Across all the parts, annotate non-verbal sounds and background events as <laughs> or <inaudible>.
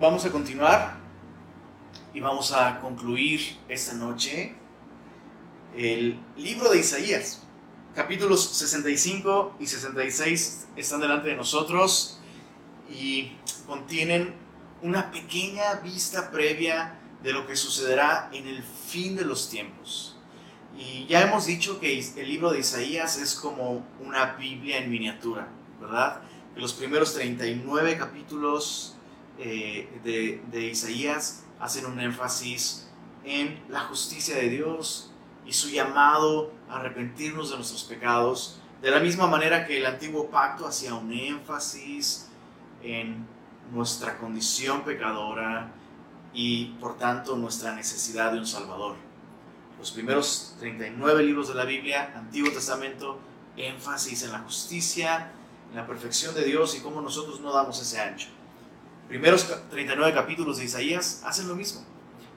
vamos a continuar y vamos a concluir esta noche el libro de Isaías. Capítulos 65 y 66 están delante de nosotros y contienen una pequeña vista previa de lo que sucederá en el fin de los tiempos. Y ya hemos dicho que el libro de Isaías es como una Biblia en miniatura, ¿verdad? Que los primeros 39 capítulos eh, de, Isaías hacen un énfasis en la justicia de Dios y su llamado a arrepentirnos de nuestros pecados, de la misma manera que el antiguo pacto hacía un énfasis en nuestra condición pecadora y por tanto nuestra necesidad de un Salvador. Los primeros 39 libros de la Biblia, Antiguo Testamento, énfasis en la justicia, en la perfección de Dios y cómo nosotros no damos ese ancho. Primeros 39 capítulos de Isaías hacen lo mismo.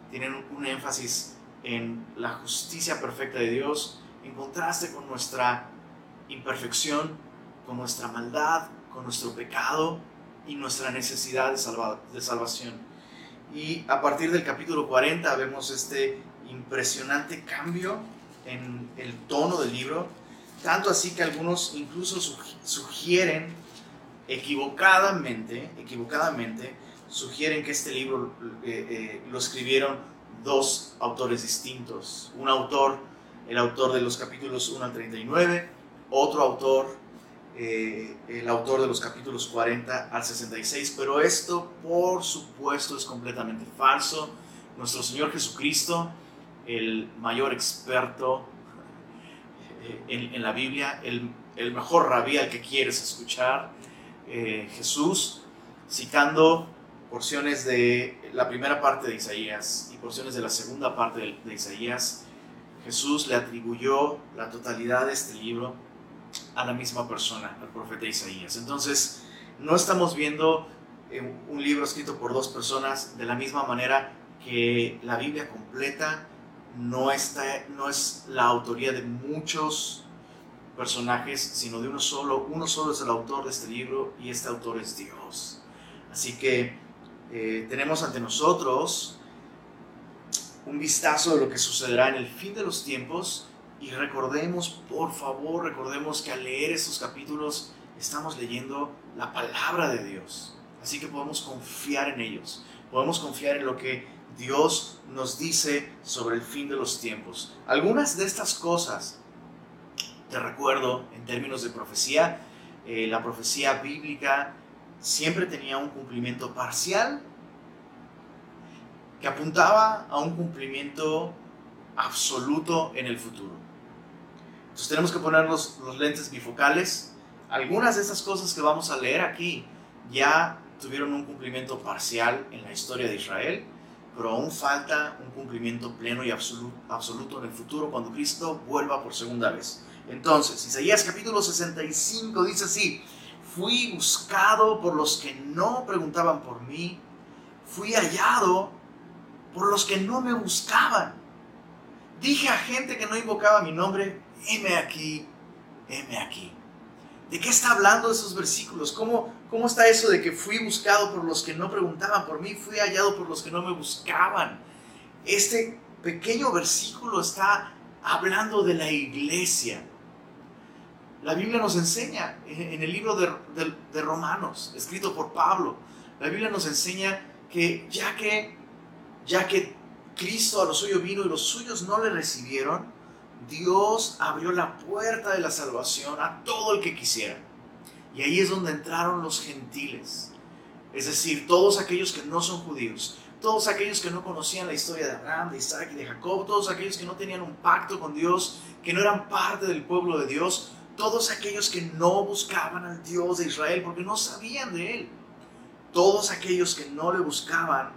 Tienen un énfasis en la justicia perfecta de Dios en contraste con nuestra imperfección, con nuestra maldad, con nuestro pecado y nuestra necesidad de, de salvación. Y a partir del capítulo 40 vemos este impresionante cambio en el tono del libro, tanto así que algunos incluso sugieren equivocadamente, equivocadamente, sugieren que este libro eh, eh, lo escribieron dos autores distintos. Un autor, el autor de los capítulos 1 al 39, otro autor, eh, el autor de los capítulos 40 al 66, pero esto por supuesto es completamente falso. Nuestro Señor Jesucristo, el mayor experto en, la Biblia, el, el mejor rabí al que quieres escuchar, eh, Jesús, citando porciones de la primera parte de Isaías y porciones de la segunda parte de, Isaías, Jesús le atribuyó la totalidad de este libro a la misma persona, al profeta Isaías. Entonces, no estamos viendo eh, un libro escrito por dos personas de la misma manera que la Biblia completa no, está, no es la autoría de muchos personajes, sino de uno solo. Uno solo es el autor de este libro y este autor es Dios. Así que eh, tenemos ante nosotros un vistazo de lo que sucederá en el fin de los tiempos y recordemos, por favor, recordemos que al leer estos capítulos estamos leyendo la palabra de Dios. Así que podemos confiar en ellos. Podemos confiar en lo que Dios nos dice sobre el fin de los tiempos. Algunas de estas cosas te recuerdo, en términos de profecía, eh, la profecía bíblica siempre tenía un cumplimiento parcial que apuntaba a un cumplimiento absoluto en el futuro. Entonces tenemos que poner los, los lentes bifocales. Algunas de estas cosas que vamos a leer aquí ya tuvieron un cumplimiento parcial en la historia de Israel, pero aún falta un cumplimiento pleno y absoluto, absoluto en el futuro cuando Cristo vuelva por segunda vez. Entonces, Isaías capítulo 65 dice así, fui buscado por los que no preguntaban por mí, fui hallado por los que no me buscaban. Dije a gente que no invocaba mi nombre, heme aquí, heme aquí. ¿De qué está hablando esos versículos? ¿Cómo, ¿Cómo está eso de que fui buscado por los que no preguntaban por mí, fui hallado por los que no me buscaban? Este pequeño versículo está hablando de la iglesia. La Biblia nos enseña en el libro de, Romanos, escrito por Pablo, la Biblia nos enseña que ya que, ya que Cristo a los suyos vino y los suyos no le recibieron, Dios abrió la puerta de la salvación a todo el que quisiera. Y ahí es donde entraron los gentiles. Es decir, todos aquellos que no son judíos, todos aquellos que no conocían la historia de Abraham, de Isaac y de Jacob, todos aquellos que no tenían un pacto con Dios, que no eran parte del pueblo de Dios, todos aquellos que no buscaban al Dios de Israel porque no sabían de Él, todos aquellos que no le buscaban,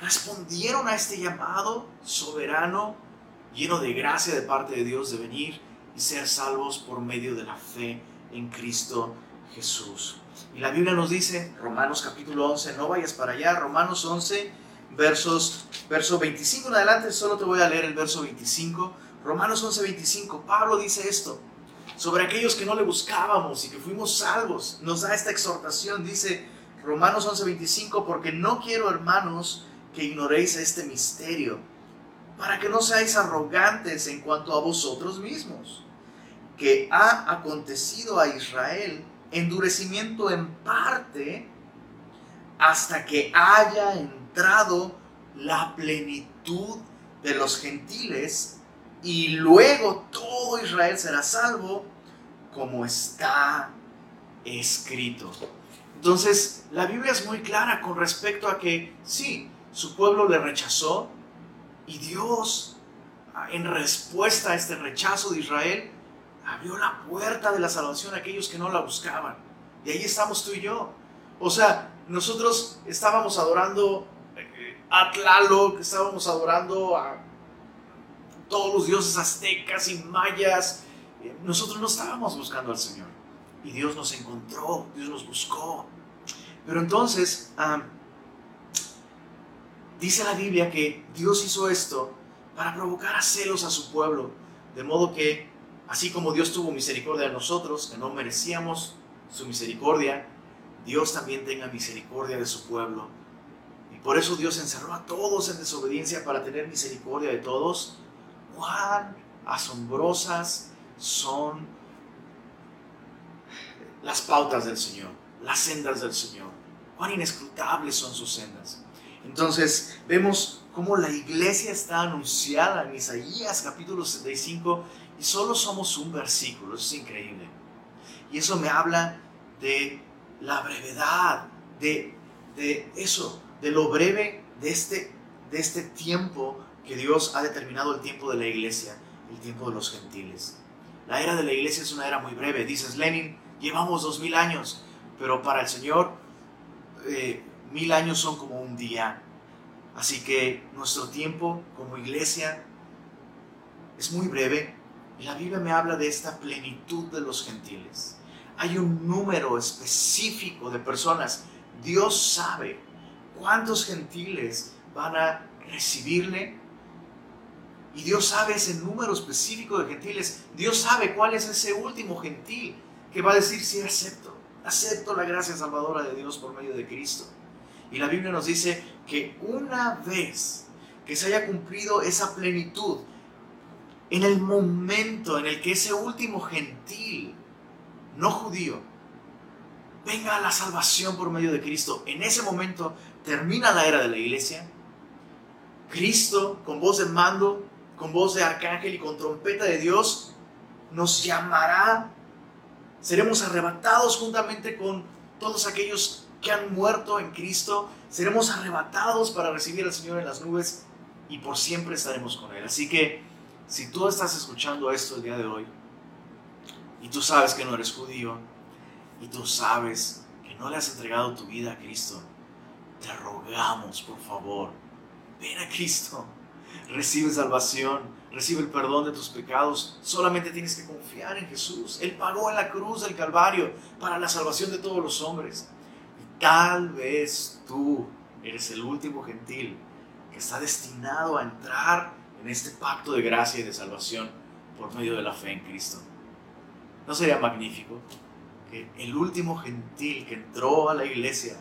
respondieron a este llamado soberano, lleno de gracia de parte de Dios de venir y ser salvos por medio de la fe en Cristo Jesús. Y la Biblia nos dice, Romanos capítulo 11, no vayas para allá, Romanos 11, versos, verso 25 en adelante, solo te voy a leer el verso 25. Romanos 11, 25, Pablo dice esto, sobre aquellos que no le buscábamos y que fuimos salvos. Nos da esta exhortación, dice Romanos 11:25, porque no quiero, hermanos, que ignoréis este misterio, para que no seáis arrogantes en cuanto a vosotros mismos, que ha acontecido a Israel endurecimiento en parte hasta que haya entrado la plenitud de los gentiles y luego todo Israel será salvo como está escrito. Entonces, la Biblia es muy clara con respecto a que sí, su pueblo le rechazó y Dios, en respuesta a este rechazo de Israel, abrió la puerta de la salvación a aquellos que no la buscaban. Y ahí estamos tú y yo. O sea, nosotros estábamos adorando eh, a Tlaloc, estábamos adorando a todos los dioses aztecas y mayas. Nosotros no estábamos buscando al Señor. Y Dios nos encontró, Dios nos buscó. Pero entonces, dice la Biblia que Dios hizo esto para provocar a celos a su pueblo. De modo que, así como Dios tuvo misericordia de nosotros, que no merecíamos su misericordia, Dios también tenga misericordia de su pueblo. Y por eso Dios encerró a todos en desobediencia para tener misericordia de todos. Cuán asombrosas son las pautas del Señor, las sendas del Señor. Cuán inescrutables son sus sendas. Entonces vemos cómo la iglesia está anunciada en Isaías capítulo 65 y solo somos un versículo. Es increíble. Y eso me habla de la brevedad, de, de eso, de lo breve de este, de este tiempo que Dios ha determinado el tiempo de la iglesia, el tiempo de los gentiles. La era de la iglesia es una era muy breve. Dices, Lenin, llevamos dos mil años, pero para el Señor eh, mil años son como un día. Así que nuestro tiempo como iglesia es muy breve la Biblia me habla de esta plenitud de los gentiles hay un número específico de personas. Dios sabe cuántos gentiles van a recibirle. Y Dios sabe ese número específico de gentiles. Dios sabe cuál es ese último gentil que va a decir sí, acepto. Acepto la gracia salvadora de Dios por medio de Cristo. Y la Biblia nos dice que una vez que se haya cumplido esa plenitud, en el momento en el que ese último gentil no judío, venga a la salvación por medio de Cristo. En ese momento termina la era de la iglesia. Cristo, con voz de mando, con voz de arcángel y con trompeta de Dios, nos llamará. Seremos arrebatados juntamente con todos aquellos que han muerto en Cristo. Seremos arrebatados para recibir al Señor en las nubes y por siempre estaremos con Él. Así que si tú estás escuchando esto el día de hoy, y tú sabes que no eres judío y tú sabes que no le has entregado tu vida a Cristo, te rogamos, por favor, ven a Cristo, recibe salvación, recibe el perdón de tus pecados. Solamente tienes que confiar en Jesús. Él pagó en la cruz del Calvario para la salvación de todos los hombres. Y tal vez tú eres el último gentil que está destinado a entrar en este pacto de gracia y de salvación por medio de la fe en Cristo. ¿No sería magnífico que el último gentil que entró a la iglesia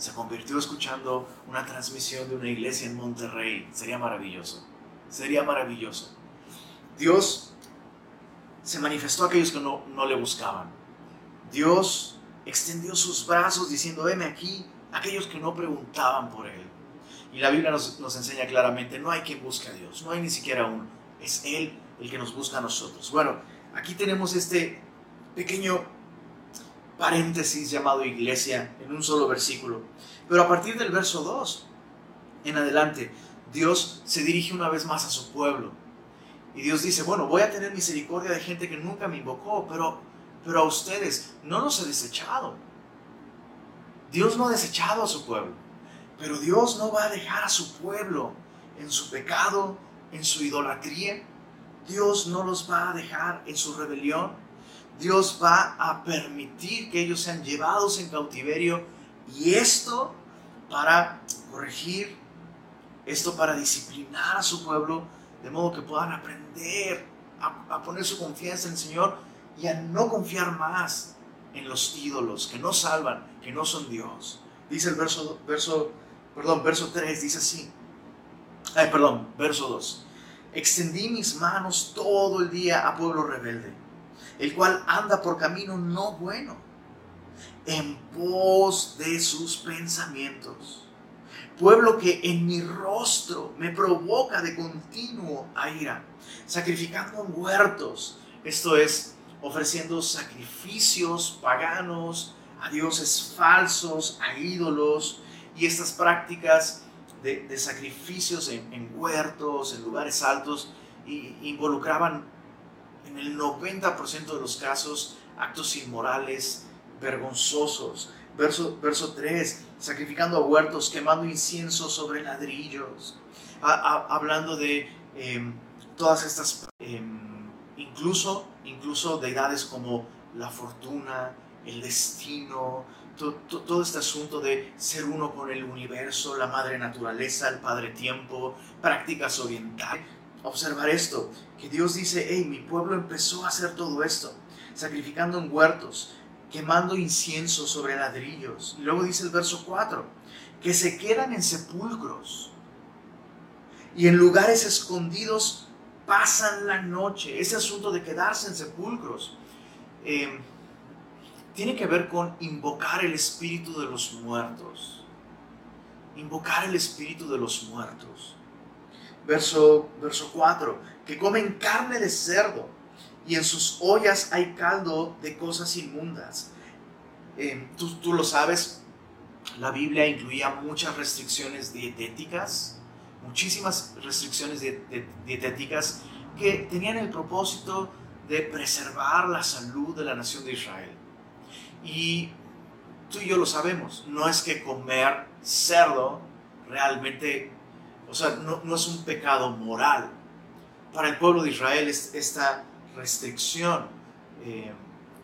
se convirtió escuchando una transmisión de una iglesia en Monterrey? Sería maravilloso. Sería maravilloso. Dios se manifestó a aquellos que no, no le buscaban. Dios extendió sus brazos diciendo, veme aquí, aquellos que no preguntaban por Él. Y la Biblia nos, nos, enseña claramente, no hay quien busque a Dios, no hay ni siquiera uno, es Él el que nos busca a nosotros. Bueno, Aquí tenemos este pequeño paréntesis llamado iglesia en un solo versículo. Pero a partir del verso 2 en adelante, Dios se dirige una vez más a su pueblo. Y Dios dice, bueno, voy a tener misericordia de gente que nunca me invocó, pero, pero a ustedes no los he desechado. Dios no ha desechado a su pueblo, pero Dios no va a dejar a su pueblo en su pecado, en su idolatría, Dios no los va a dejar en su rebelión. Dios va a permitir que ellos sean llevados en cautiverio y esto para corregir, esto para disciplinar a su pueblo, de modo que puedan aprender a, poner su confianza en el Señor y a no confiar más en los ídolos que no salvan, que no son Dios. Dice el verso, verso, perdón, verso 3, dice así. Perdón, verso 2. Extendí mis manos todo el día a pueblo rebelde, el cual anda por camino no bueno, en pos de sus pensamientos. Pueblo que en mi rostro me provoca de continuo a ira, sacrificando huertos, esto es, ofreciendo sacrificios paganos a dioses falsos, a ídolos, y estas prácticas de, sacrificios en, huertos, en lugares altos, involucraban en el 90% de los casos actos inmorales, vergonzosos. Verso, verso 3, sacrificando a huertos, quemando incienso sobre ladrillos, hablando de em, todas estas... Em, incluso, incluso deidades como la fortuna, el destino, todo este asunto de ser uno con el universo, la madre naturaleza, el padre tiempo, prácticas orientales. Observar esto, que Dios dice, hey, mi pueblo empezó a hacer todo esto, sacrificando en huertos, quemando incienso sobre ladrillos. Y luego dice el verso 4, que se quedan en sepulcros y en lugares escondidos pasan la noche. Ese asunto de quedarse en sepulcros eh, tiene que ver con invocar el espíritu de los muertos. Invocar el espíritu de los muertos. Verso, verso 4, que comen carne de cerdo y en sus ollas hay caldo de cosas inmundas. Eh, tú, tú lo sabes, la Biblia incluía muchas restricciones dietéticas muchísimas restricciones dietéticas que tenían el propósito de preservar la salud de la nación de Israel. Y tú y yo lo sabemos, no es que comer cerdo realmente, o sea, no, es un pecado moral. Para el pueblo de Israel esta restricción eh,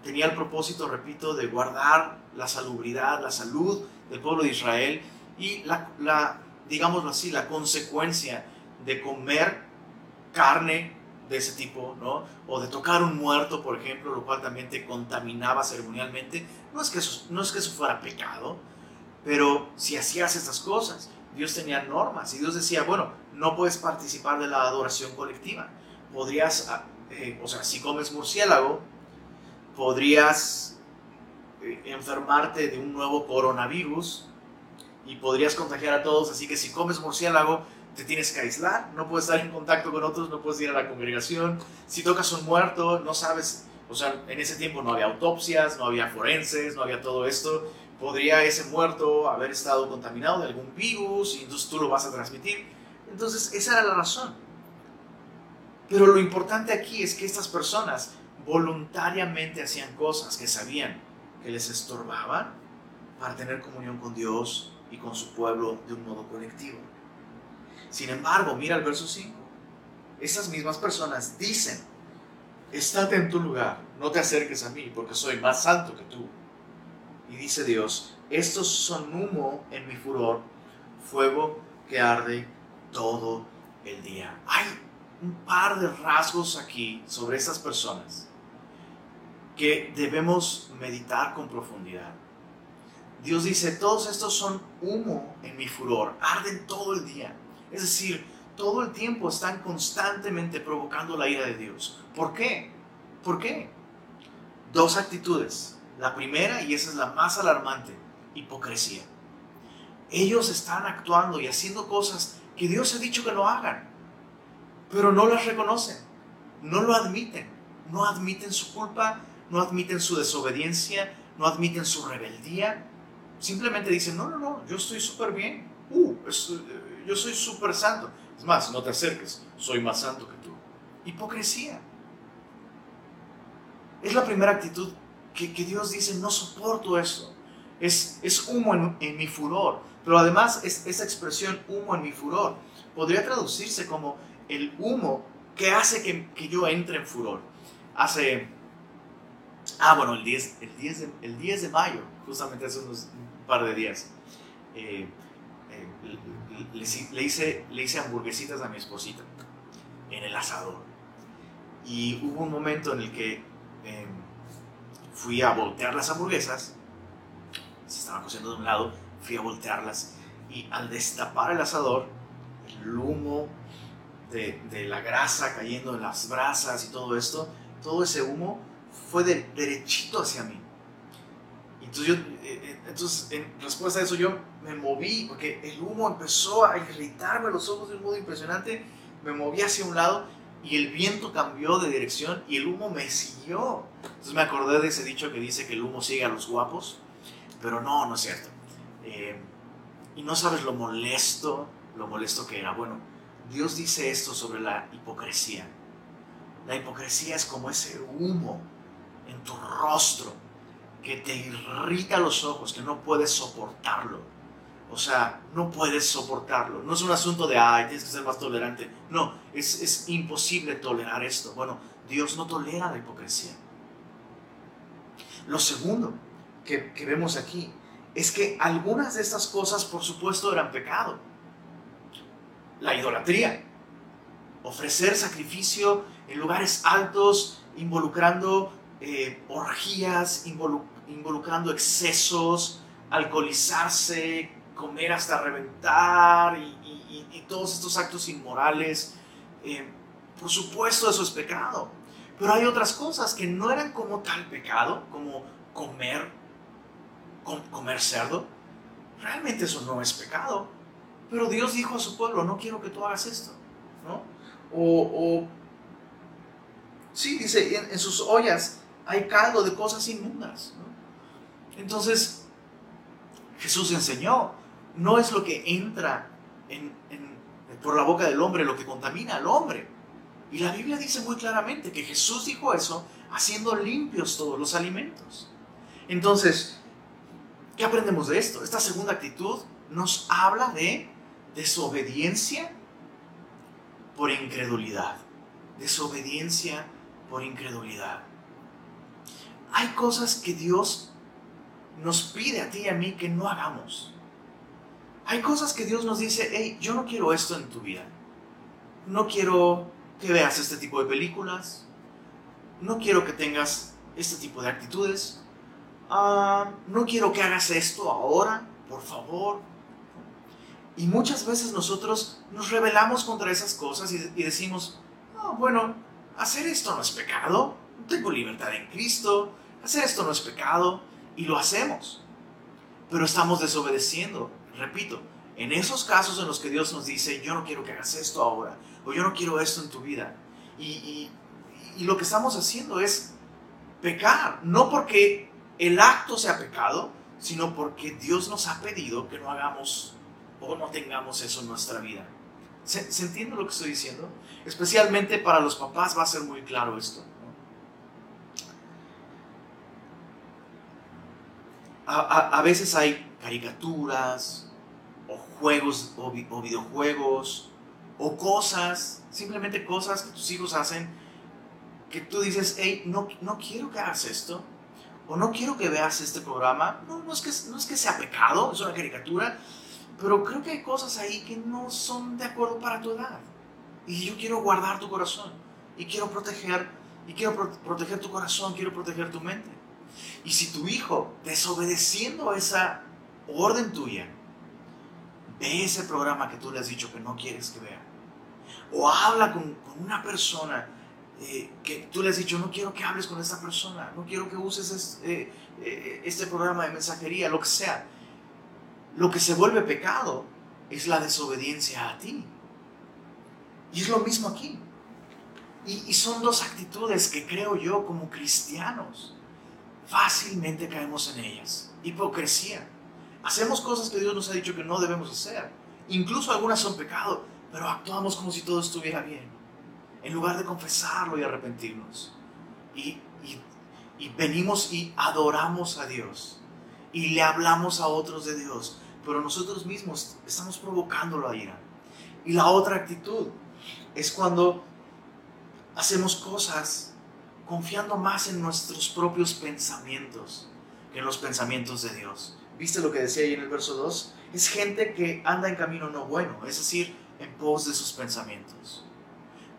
tenía el propósito, repito, de guardar la salubridad, la salud del pueblo de Israel y la, la digámoslo así, la consecuencia de comer carne de ese tipo, ¿no? O de tocar un muerto, por ejemplo, lo cual también te contaminaba ceremonialmente. No es que eso, no es que eso fuera pecado, pero si hacías estas cosas, Dios tenía normas y Dios decía, bueno, no puedes participar de la adoración colectiva. Podrías, ah, eh, o sea, si comes murciélago, podrías eh, enfermarte de un nuevo coronavirus y podrías contagiar a todos, así que si comes murciélago, te tienes que aislar, no puedes estar en contacto con otros, no puedes ir a la congregación. Si tocas un muerto, no sabes, o sea, en ese tiempo no había autopsias, no había forenses, no había todo esto. Podría ese muerto haber estado contaminado de algún virus y entonces tú lo vas a transmitir. Entonces, esa era la razón. Pero lo importante aquí es que estas personas voluntariamente hacían cosas que sabían que les estorbaban para tener comunión con Dios y con su pueblo de un modo colectivo. Sin embargo, mira el verso 5. Esas mismas personas dicen, estate en tu lugar, no te acerques a mí, porque soy más santo que tú. Y dice Dios, estos son humo en mi furor, fuego que arde todo el día. Hay un par de rasgos aquí sobre estas personas que debemos meditar con profundidad. Dios dice, todos estos son humo en mi furor, arden todo el día. Es decir, todo el tiempo están constantemente provocando la ira de Dios. ¿Por qué? ¿Por qué? Dos actitudes. La primera, y esa es la más alarmante, hipocresía. Ellos están actuando y haciendo cosas que Dios ha dicho que no hagan, pero no las reconocen, no lo admiten, no admiten su culpa, no admiten su desobediencia, no admiten su rebeldía, simplemente dicen, no, no, no, yo estoy súper bien, uh, eh, yo soy súper santo. Es más, no te acerques, soy más santo que tú. Hipocresía. Es la primera actitud que, Dios dice, no soporto eso. Es, es humo en, mi furor. Pero además es, esa expresión humo en mi furor podría traducirse como el humo que hace que, que yo entre en furor. Hace, ah bueno, el 10, el 10, de, el 10 de mayo, justamente hace unos, par de días, eh, eh, le, hice, le hice hamburguesitas a mi esposita en el asador. Y hubo un momento en el que em, fui a voltear las hamburguesas se estaban cociendo de un lado, fui a voltearlas y al destapar el asador, el humo de, la grasa cayendo en las brasas y todo esto, todo ese humo fue de, derechito hacia mí. Entonces, yo, eh, eh, entonces, en respuesta a eso, yo me moví porque el humo empezó a irritarme los ojos de un modo impresionante. Me moví hacia un lado y el viento cambió de dirección y el humo me siguió. Entonces me acordé de ese dicho que dice que el humo sigue a los guapos, pero no, no es cierto. Eh, y no sabes lo molesto, lo molesto que era. Bueno, Dios dice esto sobre la hipocresía. La hipocresía es como ese humo en tu rostro que te irrita los ojos, que no puedes soportarlo. O sea, no puedes soportarlo. No es un asunto de, ay, tienes que ser más tolerante. No, es, es imposible tolerar esto. Bueno, Dios no tolera la hipocresía. Lo segundo que, que vemos aquí es que algunas de estas cosas, por supuesto, eran pecado. La idolatría, ofrecer sacrificio en lugares altos, involucrando eh, orgías, involucrando excesos, alcoholizarse, comer hasta reventar y, todos estos actos inmorales. Eh, por supuesto, eso es pecado. Pero hay otras cosas que no eran como tal pecado, como comer comer cerdo. Realmente eso no es pecado. Pero Dios dijo a su pueblo, no quiero que tú hagas esto. ¿no? O, o sí, dice, en, sus ollas hay caldo de cosas inmundas. Entonces, Jesús enseñó, no es lo que entra por la boca del hombre lo que contamina al hombre. Y la Biblia dice muy claramente que Jesús dijo eso haciendo limpios todos los alimentos. Entonces, ¿Qué aprendemos de esto? Esta segunda actitud nos habla de desobediencia por incredulidad. Desobediencia por incredulidad. Hay cosas que Dios nos pide a ti y a mí que no hagamos. Hay cosas que Dios nos dice, hey, yo no quiero esto en tu vida. No quiero que veas este tipo de películas. No quiero que tengas este tipo de actitudes. Ah, no quiero que hagas esto ahora, por favor. Y muchas veces nosotros nos rebelamos contra esas cosas y, decimos, bueno, hacer esto no es pecado, tengo libertad en Cristo, hacer esto no es pecado, y lo hacemos. Pero estamos desobedeciendo, repito, en esos casos en los que Dios nos dice, yo no quiero que hagas esto ahora, o yo no quiero esto en tu vida. y lo que estamos haciendo es pecar, no porque el acto sea pecado, sino porque Dios nos ha pedido que no hagamos o no tengamos eso en nuestra vida. ¿Se, entiende lo que estoy diciendo? Especialmente para los papás va a ser muy claro esto. A, veces hay caricaturas juegos o, videojuegos o cosas, simplemente cosas que tus hijos hacen que tú dices, hey, no, no quiero que hagas esto, o no quiero que veas este programa. No, no, es que, no es que sea pecado, es una caricatura, pero creo que hay cosas ahí que no son de acuerdo para tu edad. Y yo quiero guardar tu corazón, y quiero proteger, y quiero proteger tu corazón, quiero proteger tu mente. Y si tu hijo, desobedeciendo esa orden tuya, ve ese programa que tú le has dicho que no quieres que vea, o habla con, una persona eh, que tú le has dicho, no quiero que hables con esta persona, no quiero que uses este, este programa de mensajería, lo que sea. Lo que se vuelve pecado es la desobediencia a ti. Y es lo mismo aquí. Y son dos actitudes que creo yo como cristianos fácilmente caemos en ellas. Hipocresía. Hacemos cosas que Dios nos ha dicho que no debemos hacer. Incluso algunas son pecado, pero actuamos como si todo estuviera bien en lugar de confesarlo y arrepentirnos. Y, venimos y adoramos a Dios y le hablamos a otros de Dios, pero nosotros mismos estamos provocando la ira. Y la otra actitud es cuando hacemos cosas confiando más en nuestros propios pensamientos que en los pensamientos de Dios. ¿Viste lo que decía ahí en el verso 2? Es gente que anda en camino no bueno, es decir, en pos de sus pensamientos.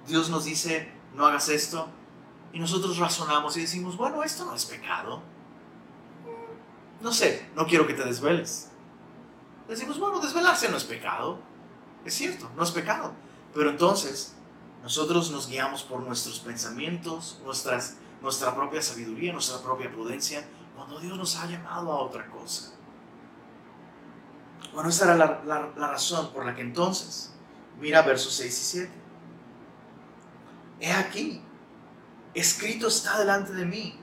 Dios nos dice, no hagas esto, y nosotros razonamos y decimos, bueno, esto no es pecado. no sé, no quiero que te desveles. Decimos, bueno, desvelarse no es pecado. Es cierto, no es pecado. Pero entonces, nosotros nos guiamos por nuestros pensamientos, nuestras, nuestra propia sabiduría, nuestra propia prudencia, cuando Dios nos ha llamado a otra cosa. Bueno, esa era la, razón por la que entonces, mira versos 6 y 7. He aquí, escrito está delante de mí,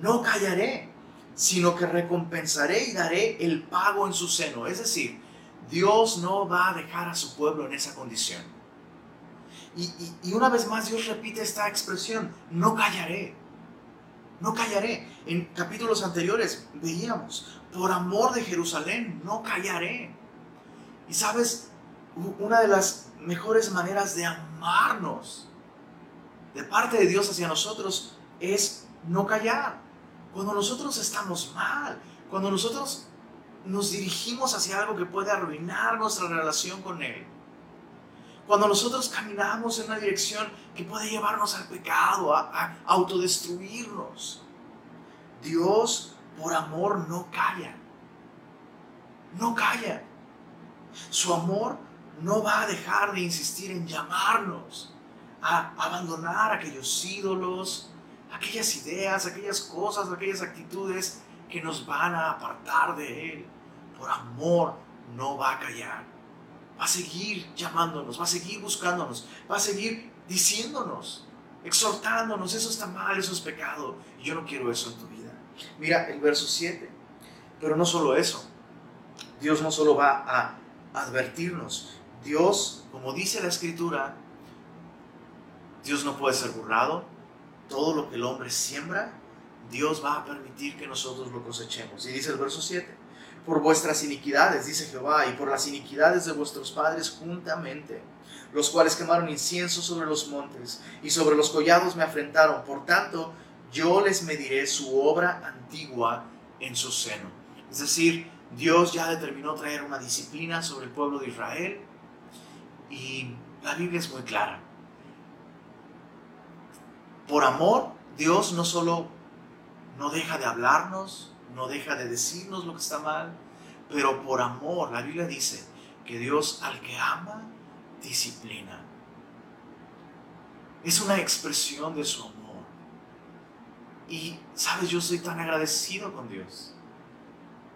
no callaré, sino que recompensaré y daré el pago en su seno. Es decir, Dios no va a dejar a su pueblo en esa condición. Y, una vez más Dios repite esta expresión, no callaré, no callaré. En capítulos anteriores veíamos, por amor de Jerusalén, no callaré. Y sabes, una de las mejores maneras de amarnos de parte de Dios hacia nosotros es no callar. Cuando nosotros estamos mal, cuando nosotros nos dirigimos hacia algo que puede arruinar nuestra relación con Él, cuando nosotros caminamos en una dirección que puede llevarnos al pecado, a, autodestruirnos, Dios por amor no calla. No calla. Su amor no va a dejar de insistir en llamarnos a abandonar aquellos ídolos, aquellas ideas, aquellas cosas, aquellas actitudes que nos van a apartar de Él. Por amor no va a callar. Va a seguir llamándonos, va a seguir buscándonos, va a seguir diciéndonos, exhortándonos, eso está mal, eso es pecado. Y yo no quiero eso en tu vida. Mira el verso 7. Pero no solo eso. Dios no solo va a advertirnos. Dios, como dice la escritura, Dios no puede ser burlado. Todo lo que el hombre siembra, Dios va a permitir que nosotros lo cosechemos. Y dice el verso 7, por vuestras iniquidades, dice Jehová, y por las iniquidades de vuestros padres juntamente, los cuales quemaron incienso sobre los montes y sobre los collados me afrentaron. Por tanto, yo les mediré su obra antigua en su seno. Es decir, Dios ya determinó traer una disciplina sobre el pueblo de Israel y la Biblia es muy clara. Por amor, Dios no solo no deja de hablarnos, no deja de decirnos lo que está mal, pero por amor, la Biblia dice que Dios al que ama, disciplina. Es una expresión de su amor. Y, sabes, yo soy tan agradecido con Dios,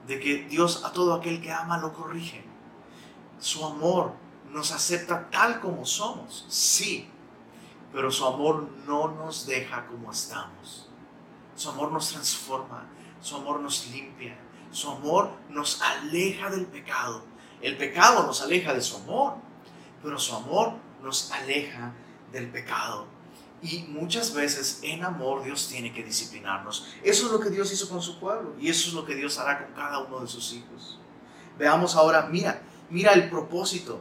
de que Dios a todo aquel que ama lo corrige. Su amor nos acepta tal como somos, sí, pero su amor no nos deja como estamos. Su amor nos transforma, su amor nos limpia, su amor nos aleja del pecado. El pecado nos aleja de su amor, pero su amor nos aleja del pecado. Y muchas veces en amor Dios tiene que disciplinarnos. Eso es lo que Dios hizo con su pueblo y eso es lo que Dios hará con cada uno de sus hijos. Veamos ahora, mira, mira el propósito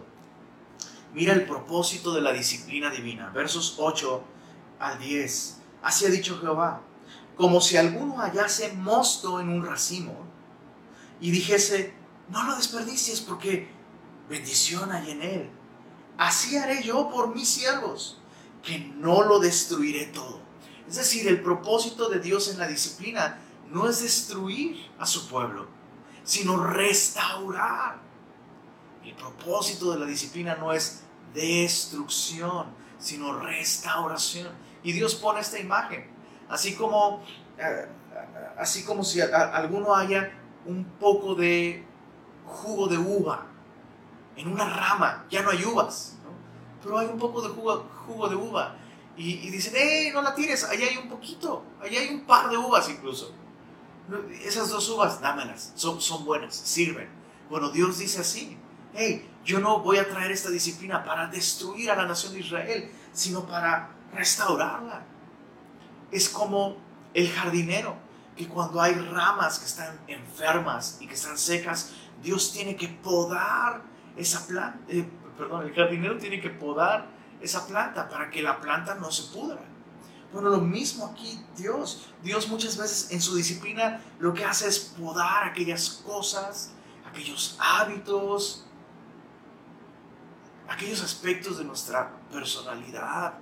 Mira el propósito de la disciplina divina. Versos 8 al 10. Así ha dicho Jehová. Como si alguno hallase mosto en un racimo y dijese, no lo desperdicies porque bendición hay en él. Así haré yo por mis siervos, que no lo destruiré todo. Es decir, el propósito de Dios en la disciplina no es destruir a su pueblo, sino restaurar. El propósito de la disciplina no es destrucción, sino restauración. Y Dios pone esta imagen, así como, eh, así como si alguno haya un poco de jugo de uva en una rama, ya no hay uvas, pero hay un poco de jugo, jugo de uva. Y, dicen, ¡eh, no la tires! Allá hay un poquito, allá hay un par de uvas incluso. Esas dos uvas, dámelas, son, son buenas, sirven. Bueno, Dios dice así, hey, yo no voy a traer esta disciplina para destruir a la nación de Israel, sino para restaurarla. Es como el jardinero, que cuando hay ramas que están enfermas y que están secas, Dios tiene que podar esa planta, eh, perdón, el jardinero tiene que podar esa planta para que la planta no se pudra. Bueno, lo mismo aquí Dios. Dios muchas veces en su disciplina lo que hace es podar aquellas cosas, aquellos hábitos, aquellos aspectos de nuestra personalidad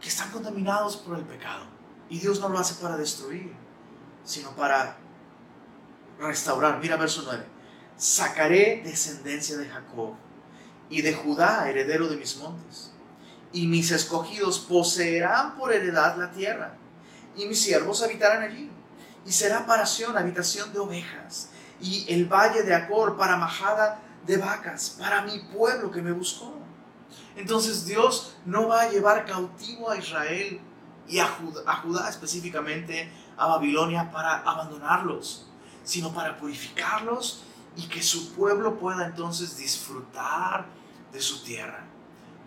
que están contaminados por el pecado. Y Dios no lo hace para destruir, sino para restaurar. Mira verso 9. Sacaré descendencia de Jacob y de Judá, heredero de mis montes. Y mis escogidos poseerán por heredad la tierra, y mis siervos habitarán allí. Y será para Sion habitación de ovejas, y el valle de Acor para majada de vacas, para mi pueblo que me buscó. Entonces Dios no va a llevar cautivo a Israel y a Judá, a Judá específicamente, a Babilonia, para abandonarlos, sino para purificarlos y que su pueblo pueda entonces disfrutar de su tierra.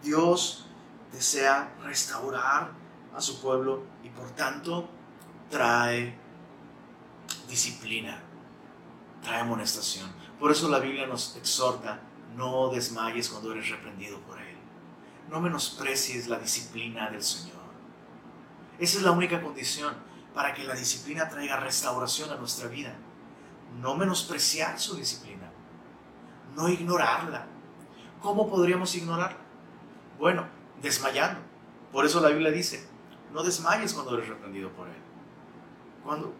Dios desea restaurar a su pueblo y por tanto trae disciplina, trae amonestación. Por eso la Biblia nos exhorta, no desmayes cuando eres reprendido por Él. No menosprecies la disciplina del Señor. Esa es la única condición para que la disciplina traiga restauración a nuestra vida. No menospreciar su disciplina, no ignorarla. ¿Cómo podríamos ignorarla? Bueno, desmayando. Por eso la Biblia dice, no desmayes cuando eres reprendido por Él. Cuando,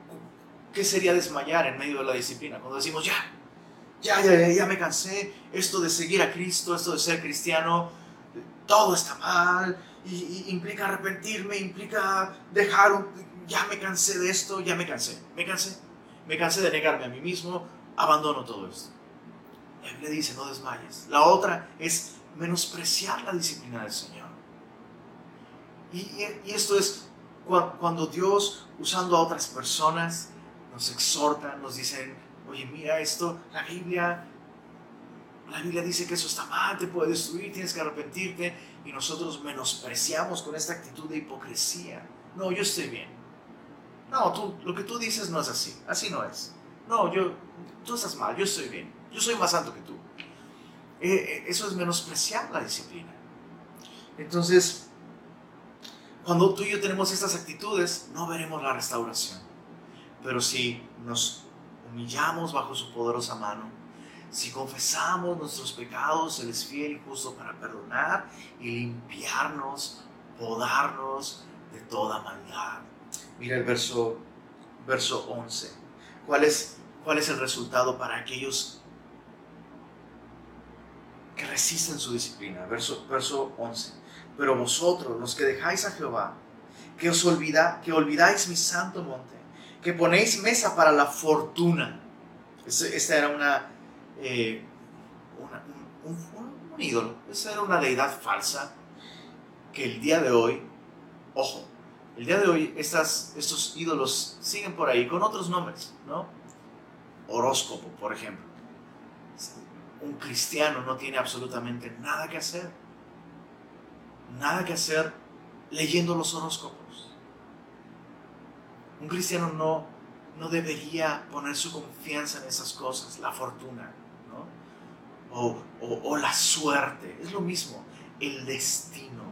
¿Qué sería desmayar en medio de la disciplina? Cuando decimos, ya, ya, ya, ya me cansé, esto de seguir a Cristo, esto de ser cristiano, todo está mal, implica arrepentirme, implica dejar, ya me cansé de esto, ya me cansé, me cansé, me cansé de negarme a mí mismo, abandono todo esto. La Biblia dice, no desmayes. La otra es menospreciar la disciplina del Señor. Y, y esto es cuando Dios, usando a otras personas, nos exhorta, nos dicen, oye, mira esto, la Biblia, la Biblia dice que eso está mal, te puede destruir, tienes que arrepentirte, y nosotros menospreciamos con esta actitud de hipocresía. No, yo estoy bien. No, tú, lo que tú dices no es así, así no es. No, yo, tú estás mal, yo estoy bien, yo soy más alto que tú. Eh, eh, eso es menospreciar la disciplina. Entonces, cuando tú y yo tenemos estas actitudes, no veremos la restauración. Pero si nos humillamos bajo su poderosa mano, si confesamos nuestros pecados, Él es fiel y justo para perdonar y limpiarnos, podarnos de toda maldad. Mira el verso, verso 11. ¿Cuál es, ¿Cuál es el resultado para aquellos que resisten su disciplina? Verso, verso 11. Pero vosotros, los que dejáis a Jehová, que os olvida, que olvidáis mi santo monte, que ponéis mesa para la fortuna. Esta era una, eh, un, ídolo, esa era una deidad falsa que el día de hoy, ojo, el día de hoy estas, estos ídolos siguen por ahí con otros nombres, ¿no? Horóscopo, por ejemplo. Un cristiano no tiene absolutamente nada que hacer, nada que hacer leyendo los horóscopos. Un cristiano no, no debería poner su confianza en esas cosas, la fortuna, o, la suerte. Es lo mismo, el destino,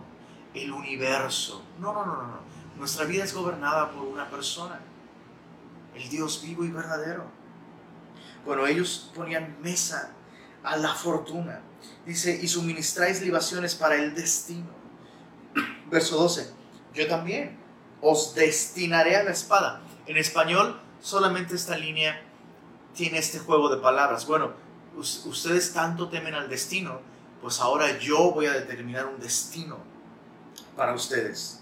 el universo. No, no, no, no, no. Nuestra vida es gobernada por una persona, el Dios vivo y verdadero. Bueno, ellos ponían mesa a la fortuna. Dice, y suministráis libaciones para el destino. Verso 12, yo también os destinaré a la espada. En español, solamente esta línea tiene este juego de palabras. Bueno, ustedes tanto temen al destino, pues ahora yo voy a determinar un destino para ustedes.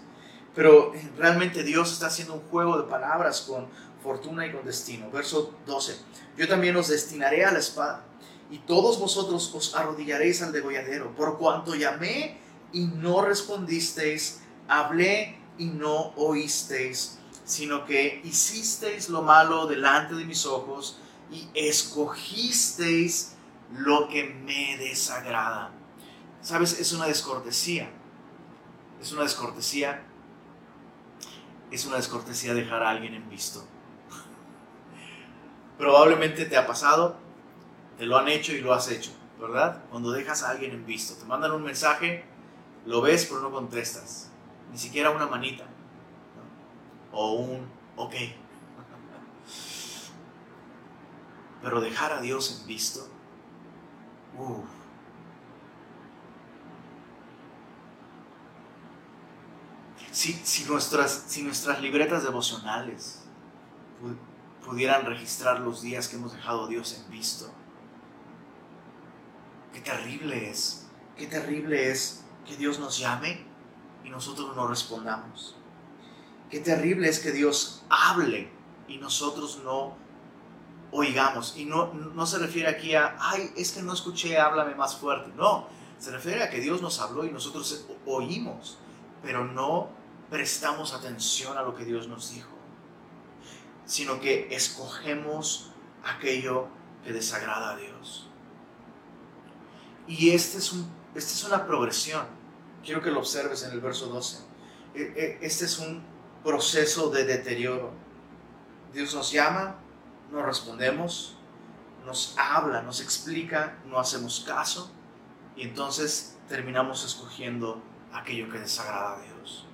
Pero eh, realmente Dios está haciendo un juego de palabras con fortuna y con destino. Verso 12. Yo también os destinaré a la espada, y todos vosotros os arrodillaréis al degolladero, por cuanto llamé y no respondisteis, hablé y no oísteis, sino que hicisteis lo malo delante de mis ojos y escogisteis lo que me desagrada. ¿Sabes? Es una descortesía. Es una descortesía. Es una descortesía dejar a alguien en visto. <laughs> Probablemente te ha pasado, te lo han hecho y lo has hecho, ¿verdad? Cuando dejas a alguien en visto, te mandan un mensaje, lo ves pero no contestas, ni siquiera una manita, o un ok. <laughs> Pero dejar a Dios en visto, Si, si, nuestras, si nuestras libretas devocionales pudieran registrar los días que hemos dejado a Dios en visto. Qué terrible es, qué terrible es que Dios nos llame y nosotros no respondamos. Qué terrible es que Dios hable y nosotros no oigamos. Y no, no se refiere aquí a, ay, es que no escuché, háblame más fuerte. No, se refiere a que Dios nos habló y nosotros oímos, pero no prestamos atención a lo que Dios nos dijo, sino que escogemos aquello que desagrada a Dios. Y este es esta es una progresión. Quiero que lo observes en el verso 12. E, e, este es un proceso de deterioro. Dios nos llama, no respondemos, nos habla, nos explica, no hacemos caso y entonces terminamos escogiendo aquello que desagrada a Dios.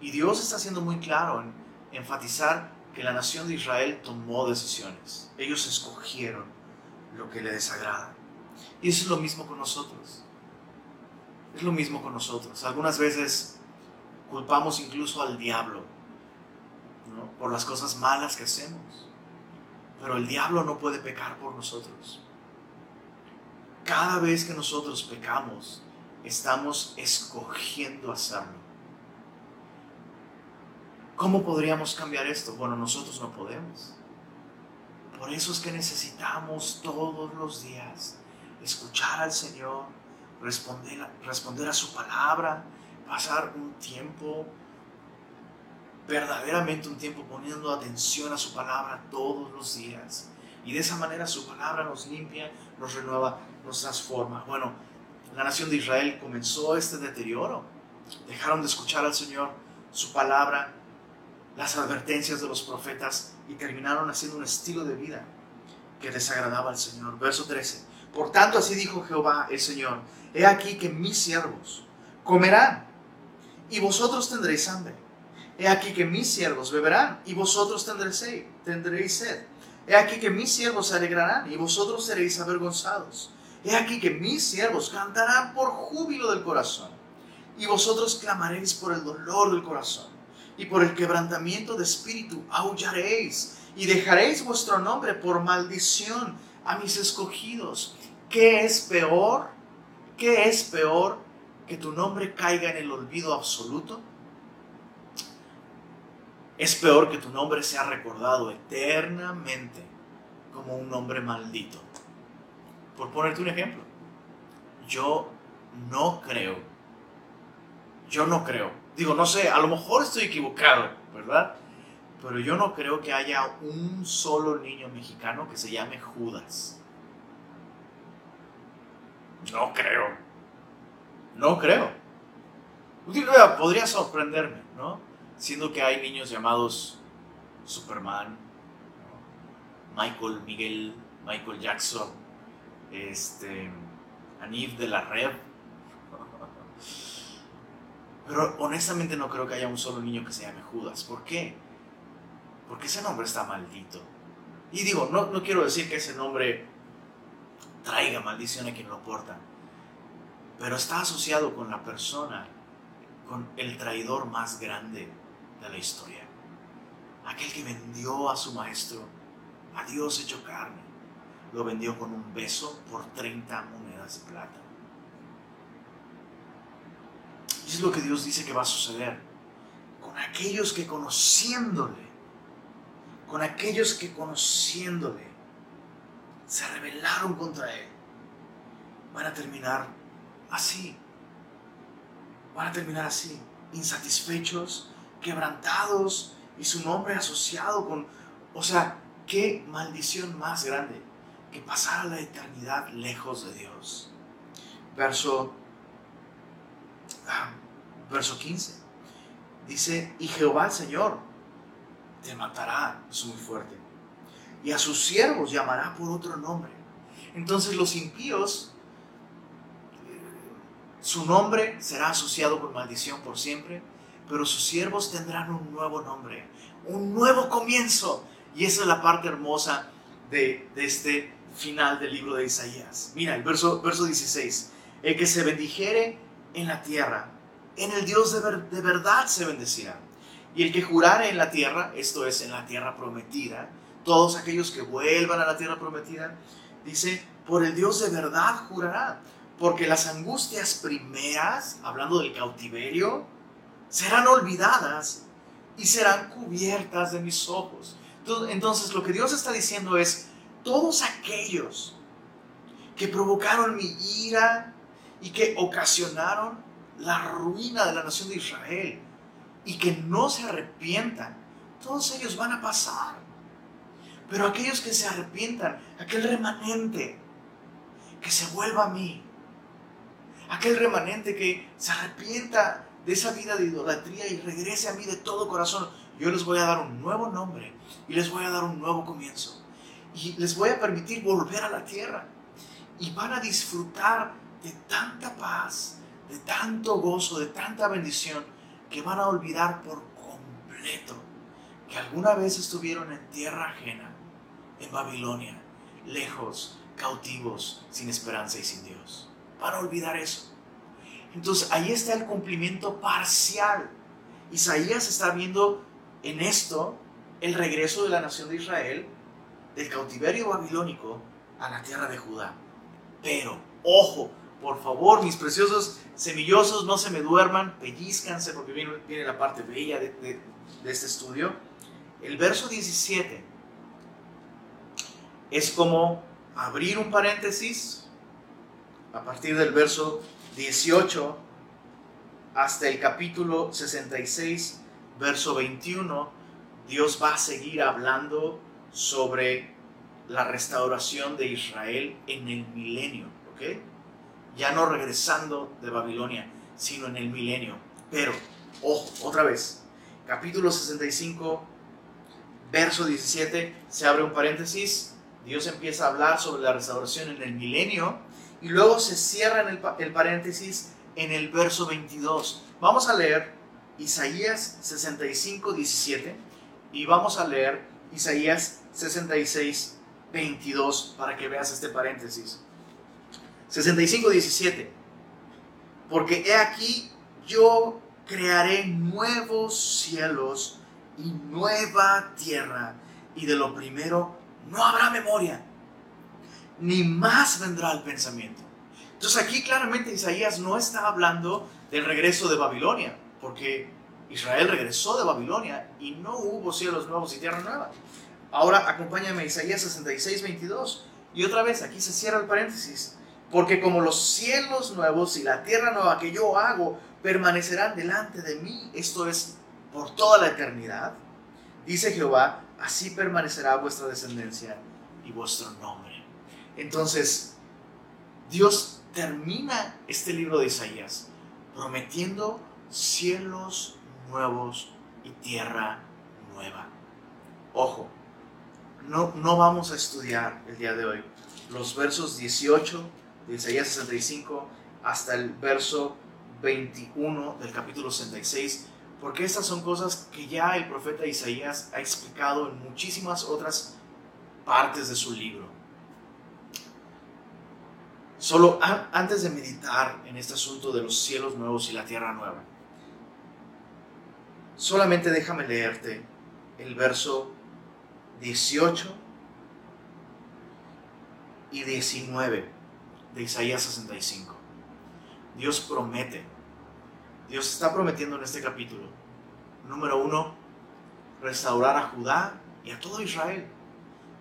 Y Dios está siendo muy claro en enfatizar que la nación de Israel tomó decisiones. Ellos escogieron lo que le desagrada. Y eso es lo mismo con nosotros. Es lo mismo con nosotros. Algunas veces culpamos incluso al diablo por las cosas malas que hacemos. Pero el diablo no puede pecar por nosotros. Cada vez que nosotros pecamos, estamos escogiendo hacerlo. ¿Cómo podríamos cambiar esto? Bueno, nosotros no podemos. Por eso es que necesitamos todos los días escuchar al Señor, responder, responder a su palabra, pasar un tiempo, verdaderamente un tiempo poniendo atención a su palabra todos los días. Y de esa manera su palabra nos limpia, nos renueva, nos transforma. Bueno, la nación de Israel comenzó este deterioro. Dejaron de escuchar al Señor, su palabra, las advertencias de los profetas y terminaron haciendo un estilo de vida que desagradaba al Señor. Verso 13. Por tanto, así dijo Jehová el Señor, he aquí que mis siervos comerán y vosotros tendréis hambre. He aquí que mis siervos beberán y vosotros tendréis sed. He aquí que mis siervos se alegrarán y vosotros seréis avergonzados. He aquí que mis siervos cantarán por júbilo del corazón y vosotros clamaréis por el dolor del corazón y por el quebrantamiento de espíritu aullaréis y dejaréis vuestro nombre por maldición a mis escogidos ¿Qué es peor? ¿Qué es peor que tu nombre caiga en el olvido absoluto? Es peor que tu nombre sea recordado eternamente como un nombre maldito. Por ponerte un ejemplo, yo no creo, yo no creo, digo, no sé, a lo mejor estoy equivocado, ¿verdad? Pero yo no creo que haya un solo niño mexicano que se llame Judas. No creo. No creo. Podría sorprenderme, ¿no? Siendo que hay niños llamados Superman, Michael Miguel, Michael Jackson, este, Anif de la Red. <laughs> Pero honestamente no creo que haya un solo niño que se llame Judas. ¿Por qué? Porque ese nombre está maldito. Y digo, no, no quiero decir que ese nombre traiga maldición a quien lo porta. Pero está asociado con la persona, con el traidor más grande de la historia. Aquel que vendió a su maestro, a Dios hecho carne, lo vendió con un beso por 30 monedas de plata. Y es lo que Dios dice que va a suceder con aquellos que conociéndole, con aquellos que conociéndole, se rebelaron contra Él, van a terminar así. Van a terminar así, insatisfechos, quebrantados y su nombre asociado con, o sea, qué maldición más grande que pasar la eternidad lejos de Dios. Verso, ah, verso 15. Dice, y Jehová el Señor te matará, es muy fuerte y a sus siervos llamará por otro nombre. Entonces los impíos, eh, su nombre será asociado con maldición por siempre, pero sus siervos tendrán un nuevo nombre, un nuevo comienzo. Y esa es la parte hermosa de, este final del libro de Isaías. Mira, el verso, verso 16, el que se bendijere en la tierra, en el Dios de, de verdad se bendecirá. Y el que jurare en la tierra, esto es en la tierra prometida, todos aquellos que vuelvan a la tierra prometida, dice, por el Dios de verdad jurará, porque las angustias primeras, hablando del cautiverio, serán olvidadas y serán cubiertas de mis ojos. Entonces lo que Dios está diciendo es, todos aquellos que provocaron mi ira y que ocasionaron la ruina de la nación de Israel y que no se arrepientan, todos ellos van a pasar. Pero aquellos que se arrepientan, aquel remanente que se vuelva a mí, aquel remanente que se arrepienta de esa vida de idolatría y regrese a mí de todo corazón, yo les voy a dar un nuevo nombre y les voy a dar un nuevo comienzo. Y les voy a permitir volver a la tierra. Y van a disfrutar de tanta paz, de tanto gozo, de tanta bendición, que van a olvidar por completo que alguna vez estuvieron en tierra ajena, en Babilonia, lejos, cautivos, sin esperanza y sin Dios. Van a olvidar eso. Entonces ahí está el cumplimiento parcial. Isaías está viendo en esto el regreso de la nación de Israel del cautiverio babilónico a la tierra de Judá. Pero, ojo, por favor, mis preciosos semillosos, no se me duerman, pellizcanse porque viene, viene la parte bella de, de este estudio. El verso 17 es como abrir un paréntesis a partir del verso 18 hasta el capítulo 66 verso 21, Dios va a seguir hablando sobre la restauración de Israel en el milenio, ¿ok? Ya no regresando de Babilonia, sino en el milenio. Pero, ojo, otra vez, capítulo 65, verso 17, se abre un paréntesis, Dios empieza a hablar sobre la restauración en el milenio y luego se cierra en el, el paréntesis en el verso 22. Vamos a leer Isaías 65, 17 y vamos a leer Isaías 66, 22 para que veas este paréntesis. 65, 17. Porque he aquí yo crearé nuevos cielos y nueva tierra y de lo primero no habrá memoria, ni más vendrá el pensamiento. Entonces aquí claramente Isaías no está hablando del regreso de Babilonia porque Israel regresó de Babilonia y no hubo cielos nuevos y tierra nueva. Ahora acompáñame a Isaías 66, 22. Y otra vez, aquí se cierra el paréntesis. Porque como los cielos nuevos y la tierra nueva que yo hago permanecerán delante de mí, esto es por toda la eternidad, dice Jehová, así permanecerá vuestra descendencia y vuestro nombre. Entonces, Dios termina este libro de Isaías prometiendo cielos nuevos y tierra nueva. Ojo, no, no vamos a estudiar el día de hoy los versos 18 de Isaías 65 hasta el verso 21 del capítulo 66, porque estas son cosas que ya el profeta Isaías ha explicado en muchísimas otras partes de su libro. Solo antes de meditar en este asunto de los cielos nuevos y la tierra nueva, solamente déjame leerte el verso 18 y 19 de Isaías 65. Dios promete, Dios está prometiendo en este capítulo, número uno, restaurar a Judá y a todo Israel,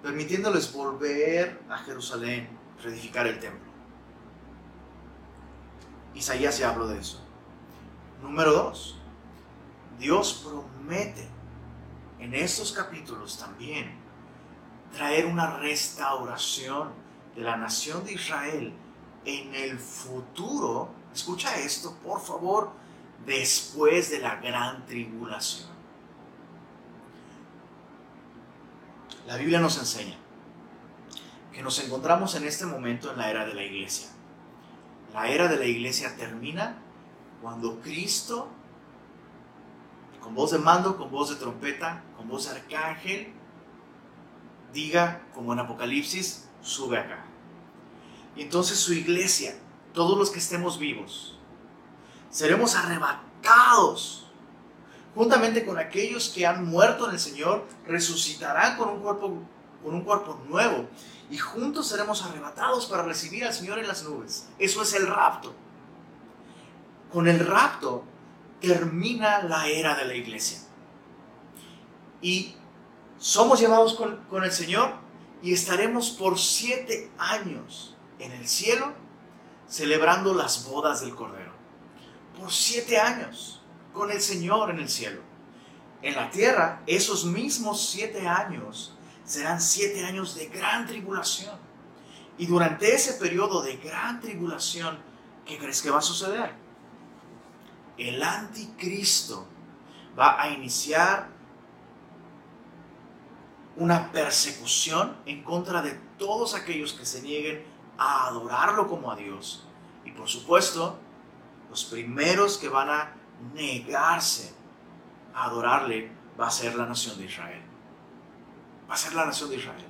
permitiéndoles volver a Jerusalén, reedificar el templo. Isaías ya habló de eso. Número dos, Dios promete en estos capítulos también traer una restauración de la nación de Israel en el futuro. Escucha esto, por favor, después de la gran tribulación. La Biblia nos enseña que nos encontramos en este momento en la era de la iglesia. La era de la iglesia termina cuando Cristo, con voz de mando, con voz de trompeta, con voz de arcángel, diga, como en Apocalipsis, sube acá. Y entonces su iglesia, todos los que estemos vivos, seremos arrebatados juntamente con aquellos que han muerto en el Señor, resucitarán con un cuerpo, con un cuerpo nuevo y juntos seremos arrebatados para recibir al Señor en las nubes. Eso es el rapto. Con el rapto termina la era de la iglesia. Y somos llevados con, con el Señor y estaremos por siete años en el cielo celebrando las bodas del Cordero. Por siete años con el Señor en el cielo. En la tierra, esos mismos siete años serán siete años de gran tribulación. Y durante ese periodo de gran tribulación, ¿qué crees que va a suceder? El anticristo va a iniciar una persecución en contra de todos aquellos que se nieguen a adorarlo como a Dios. Y por supuesto, los primeros que van a negarse a adorarle va a ser la nación de Israel. Va a ser la nación de Israel.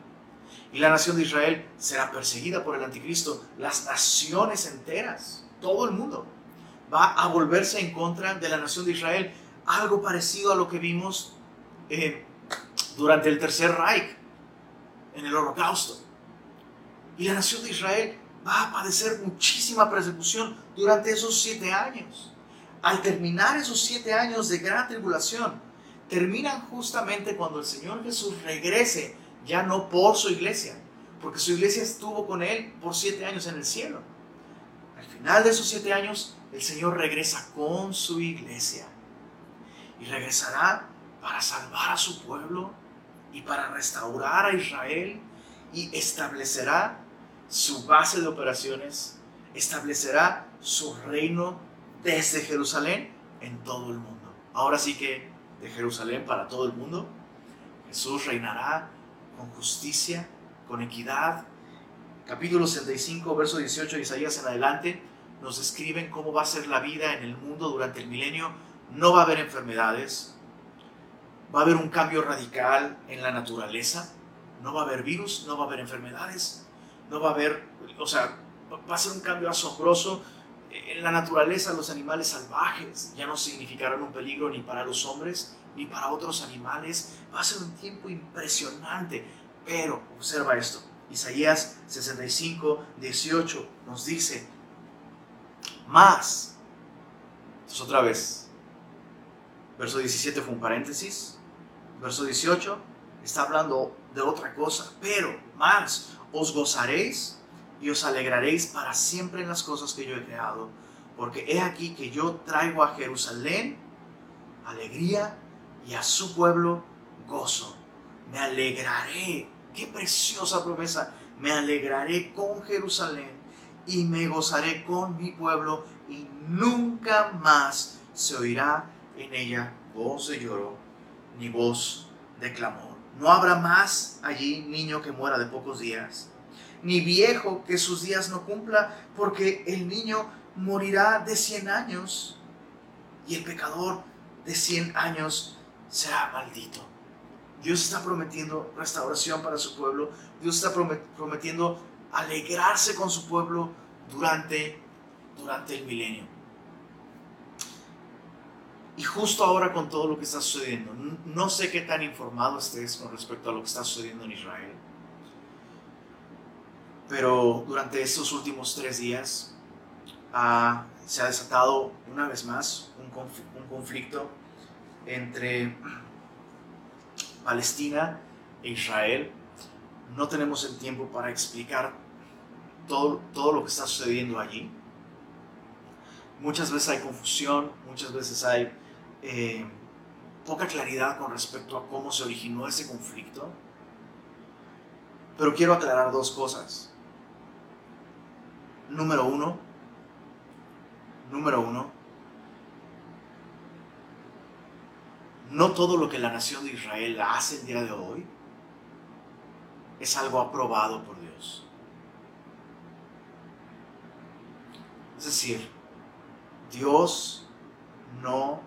Y la nación de Israel será perseguida por el anticristo. Las naciones enteras, todo el mundo, va a volverse en contra de la nación de Israel. Algo parecido a lo que vimos eh, durante el tercer Reich, en el holocausto. Y la nación de Israel va a padecer muchísima persecución durante esos siete años. Al terminar esos siete años de gran tribulación, terminan justamente cuando el Señor Jesús regrese, ya no por su iglesia, porque su iglesia estuvo con Él por siete años en el cielo. Al final de esos siete años, el Señor regresa con su iglesia y regresará para salvar a su pueblo y para restaurar a Israel y establecerá su base de operaciones, establecerá su reino desde Jerusalén en todo el mundo. Ahora sí que de Jerusalén para todo el mundo, Jesús reinará con justicia, con equidad. Capítulo 65, verso 18 de Isaías en adelante, nos describen cómo va a ser la vida en el mundo durante el milenio. No va a haber enfermedades, va a haber un cambio radical en la naturaleza, no va a haber virus, no va a haber enfermedades, no va a haber, o sea, va a ser un cambio asombroso. En la naturaleza los animales salvajes ya no significarán un peligro ni para los hombres ni para otros animales. Va a ser un tiempo impresionante. Pero observa esto. Isaías 65, 18 nos dice, más. Entonces otra vez. Verso 17 fue un paréntesis. Verso 18 está hablando de otra cosa. Pero más os gozaréis y os alegraréis para siempre en las cosas que yo he creado, porque he aquí que yo traigo a Jerusalén alegría y a su pueblo gozo. Me alegraré, qué preciosa promesa, me alegraré con Jerusalén y me gozaré con mi pueblo y nunca más se oirá en ella voz de lloro ni voz de clamor. No habrá más allí niño que muera de pocos días, ni viejo que sus días no cumpla, porque el niño morirá de cien años y el pecador de cien años será maldito. Dios está prometiendo restauración para su pueblo. Dios está prometiendo alegrarse con su pueblo durante, durante el milenio. Y justo ahora con todo lo que está sucediendo, no sé qué tan informado estés con respecto a lo que está sucediendo en Israel, pero durante estos últimos tres días ah, se ha desatado una vez más un, conflicto entre <clears throat> Palestina e Israel. No tenemos el tiempo para explicar todo, todo lo que está sucediendo allí. Muchas veces hay confusión, muchas veces hay eh, poca claridad con respecto a cómo se originó ese conflicto. Pero quiero aclarar dos cosas. Número uno, número uno, no todo lo que la nación de Israel hace el día de hoy es algo aprobado por Dios. Es decir, Dios no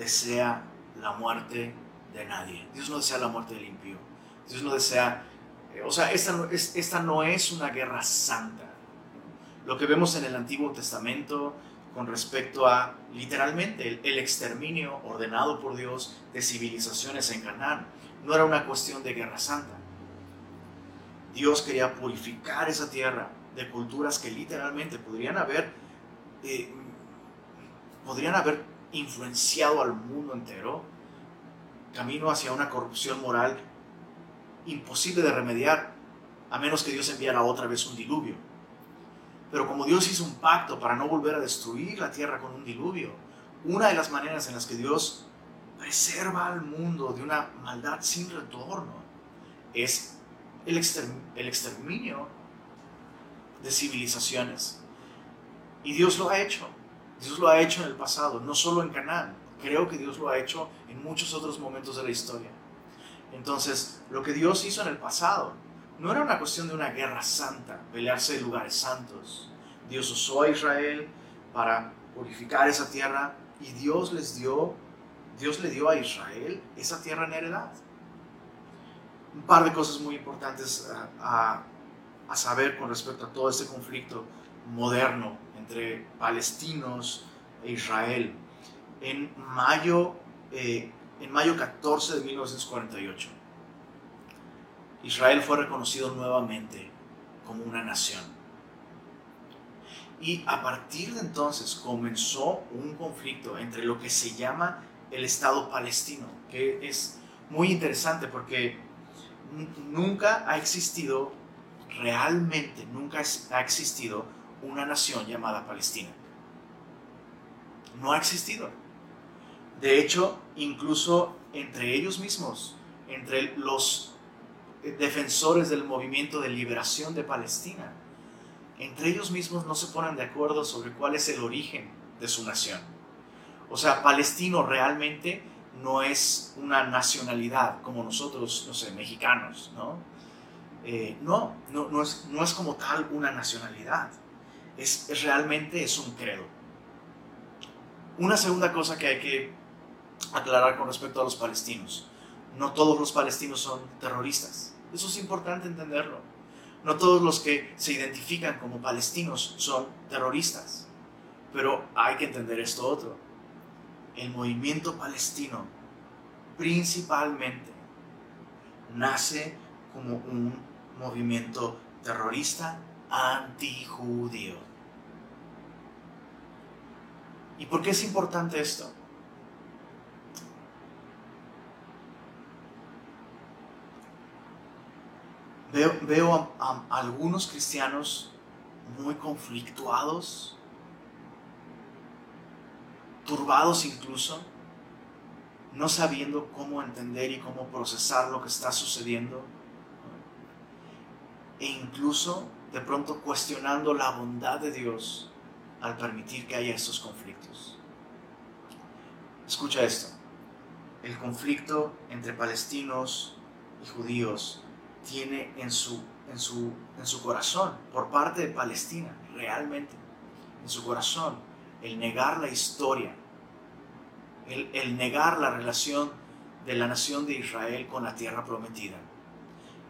desea la muerte de nadie. Dios no desea la muerte del impío. Dios no desea... Eh, o sea, esta no, es, esta no es una guerra santa. Lo que vemos en el Antiguo Testamento, con respecto a literalmente el, exterminio ordenado por Dios de civilizaciones en Canaán. No era una cuestión de guerra santa. Dios quería purificar esa tierra de culturas que literalmente podrían haber, eh, podrían haber influenciado al mundo entero, camino hacia una corrupción moral imposible de remediar, a menos que Dios enviara otra vez un diluvio. Pero como Dios hizo un pacto para no volver a destruir la tierra con un diluvio, una de las maneras en las que Dios preserva al mundo de una maldad sin retorno es el, exterminio de civilizaciones. Y Dios lo ha hecho. Dios lo ha hecho en el pasado, no solo en Canaán. Creo que Dios lo ha hecho en muchos otros momentos de la historia. Entonces, lo que Dios hizo en el pasado no era una cuestión de una guerra santa, pelearse en lugares santos. Dios usó a Israel para purificar esa tierra y Dios les dio, Dios le dio a Israel esa tierra en heredad. Un par de cosas muy importantes a, a saber con respecto a todo este conflicto moderno entre palestinos e Israel. En mayo, eh, en mayo 14 de 1948, Israel fue reconocido nuevamente como una nación. Y a partir de entonces comenzó un conflicto entre lo que se llama el Estado palestino, que es muy interesante porque nunca ha existido, realmente nunca ha existido una nación llamada Palestina. No ha existido. De hecho, incluso entre ellos mismos, entre los defensores del movimiento de liberación de Palestina, entre ellos mismos no se ponen de acuerdo sobre cuál es el origen de su nación. O sea, palestino realmente no es una nacionalidad como nosotros, no sé, mexicanos, ¿no? Eh, no, no, no, es, no es como tal una nacionalidad es, realmente es un credo. Una segunda cosa que hay que aclarar con respecto a los palestinos. No todos los palestinos son terroristas. Eso es importante entenderlo. No todos los que se identifican como palestinos son terroristas. Pero hay que entender esto otro. El movimiento palestino principalmente nace como un movimiento terrorista antijudío. ¿Y por qué es importante esto? Veo, a, algunos cristianos muy conflictuados, turbados incluso, no sabiendo cómo entender y cómo procesar lo que está sucediendo, e incluso de pronto cuestionando la bondad de Dios al permitir que haya estos conflictos. Escucha esto. El conflicto entre palestinos y judíos tiene en su, en su, en su corazón, por parte de Palestina, realmente, en su corazón, el negar la historia, el, el negar la relación de la nación de Israel con la tierra prometida.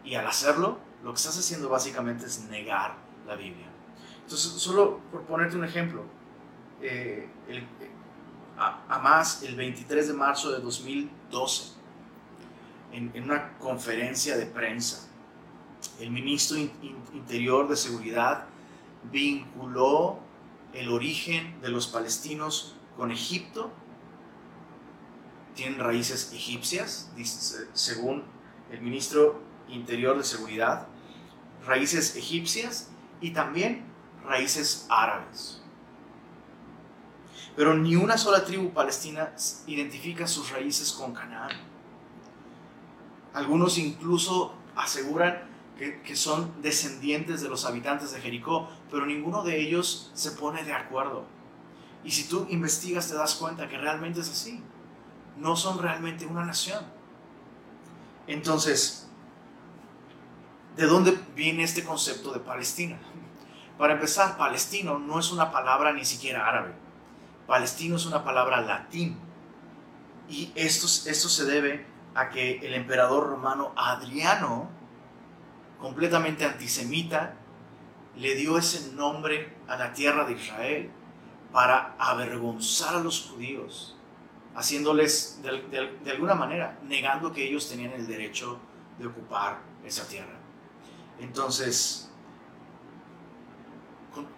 Y al hacerlo, lo que estás haciendo básicamente es negar la Biblia. Entonces, solo por ponerte un ejemplo, eh, el, a, más el 23 de marzo de 2012, en, en una conferencia de prensa, el ministro interior de Seguridad vinculó el origen de los palestinos con Egipto. Tienen raíces egipcias, según el ministro interior de Seguridad, raíces egipcias y también raíces árabes. Pero ni una sola tribu palestina identifica sus raíces con Canaán. Algunos incluso aseguran que, que, son descendientes de los habitantes de Jericó, pero ninguno de ellos se pone de acuerdo. Y si tú investigas te das cuenta que realmente es así. No son realmente una nación. Entonces, ¿de dónde viene este concepto de Palestina? Para empezar, palestino no es una palabra ni siquiera árabe. Palestino es una palabra latín. Y esto, esto se debe a que el emperador romano Adriano, completamente antisemita, le dio ese nombre a la tierra de Israel para avergonzar a los judíos, haciéndoles de, alguna manera, negando que ellos tenían el derecho de ocupar esa tierra. Entonces,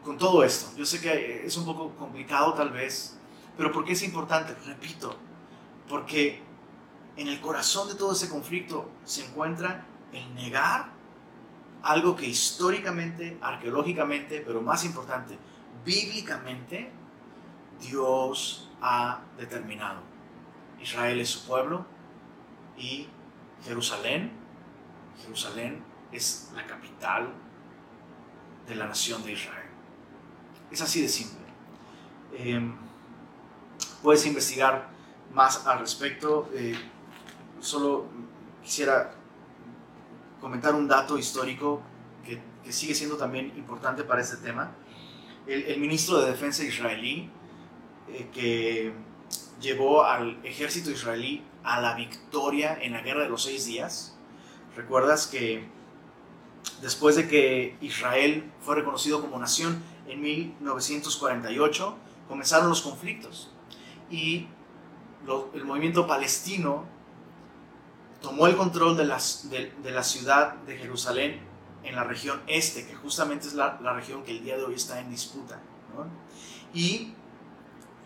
con, todo esto, yo sé que es un poco complicado tal vez, pero ¿por qué es importante? Repito, porque en el corazón de todo ese conflicto se encuentra el negar algo que históricamente, arqueológicamente, pero más importante, bíblicamente, Dios ha determinado. Israel es su pueblo y Jerusalén, Jerusalén es la capital de la nación de Israel. Es así de simple. Em, puedes investigar más al respecto. Eh, solo quisiera comentar un dato histórico que, sigue siendo también importante para este tema. El, ministro de Defensa israelí, eh, que llevó al ejército israelí a la victoria en la Guerra de los Seis Días, recuerdas que después de que Israel fue reconocido como nación en 1948, comenzaron los conflictos y el movimiento palestino tomó el control de, la ciudad de Jerusalén en la región este, que justamente es la, región que el día de hoy está en disputa. Y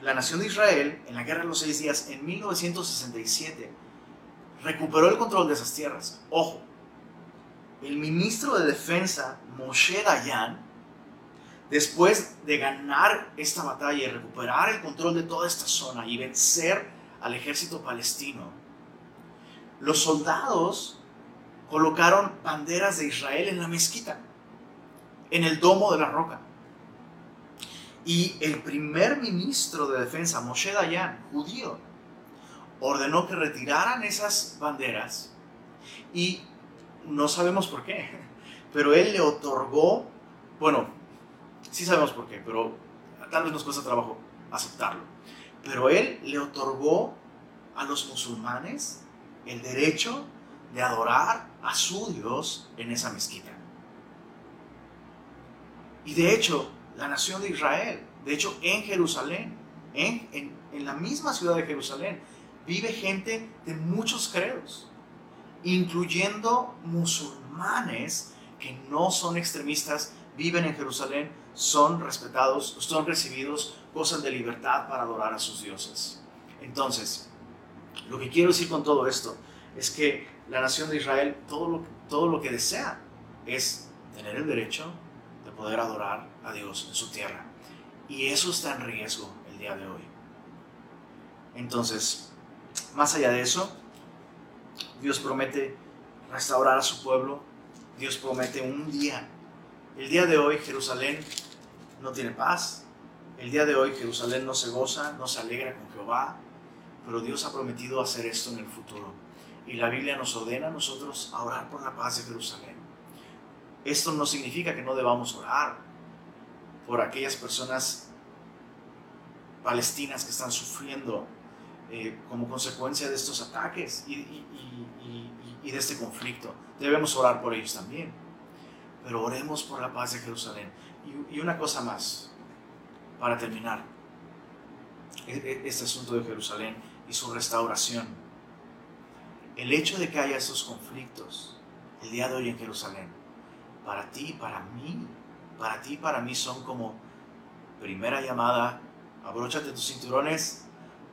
la nación de Israel, en la Guerra de los Seis Días, en 1967, recuperó el control de esas tierras. Ojo, el ministro de Defensa, Moshe Dayan, después de ganar esta batalla y recuperar el control de toda esta zona y vencer al ejército palestino, los soldados colocaron banderas de Israel en la mezquita, en el domo de la roca. Y el primer ministro de defensa, Moshe Dayan, judío, ordenó que retiraran esas banderas y no sabemos por qué, pero él le otorgó, bueno, sí sabemos por qué, pero tal vez nos cuesta trabajo aceptarlo, pero él le otorgó a los musulmanes el derecho de adorar a su Dios en esa mezquita. Y de hecho, la nación de Israel, de hecho en Jerusalén, en, en, la misma ciudad de Jerusalén, vive gente de muchos credos, incluyendo musulmanes que no son extremistas, viven en Jerusalén, son respetados, son recibidos, gozan de libertad para adorar a sus dioses. Entonces, lo que quiero decir con todo esto es que la nación de Israel todo lo, todo lo que desea es tener el derecho de poder adorar a Dios en su tierra. Y eso está en riesgo el día de hoy. Entonces, más allá de eso, Dios promete restaurar a su pueblo. Dios promete un día. El día de hoy Jerusalén no tiene paz. El día de hoy Jerusalén no se goza, no se alegra con Jehová pero Dios ha prometido hacer esto en el futuro. Y la Biblia nos ordena a nosotros a orar por la paz de Jerusalén. Esto no significa que no debamos orar por aquellas personas palestinas que están sufriendo eh, como consecuencia de estos ataques y, de este conflicto. Debemos orar por ellos también. Pero oremos por la paz de Jerusalén. y una cosa más, para terminar, e, e, este asunto de Jerusalén y su restauración. El hecho de que haya esos conflictos el día de hoy en Jerusalén, para ti, para mí, para ti, para mí son como primera llamada, abróchate tus cinturones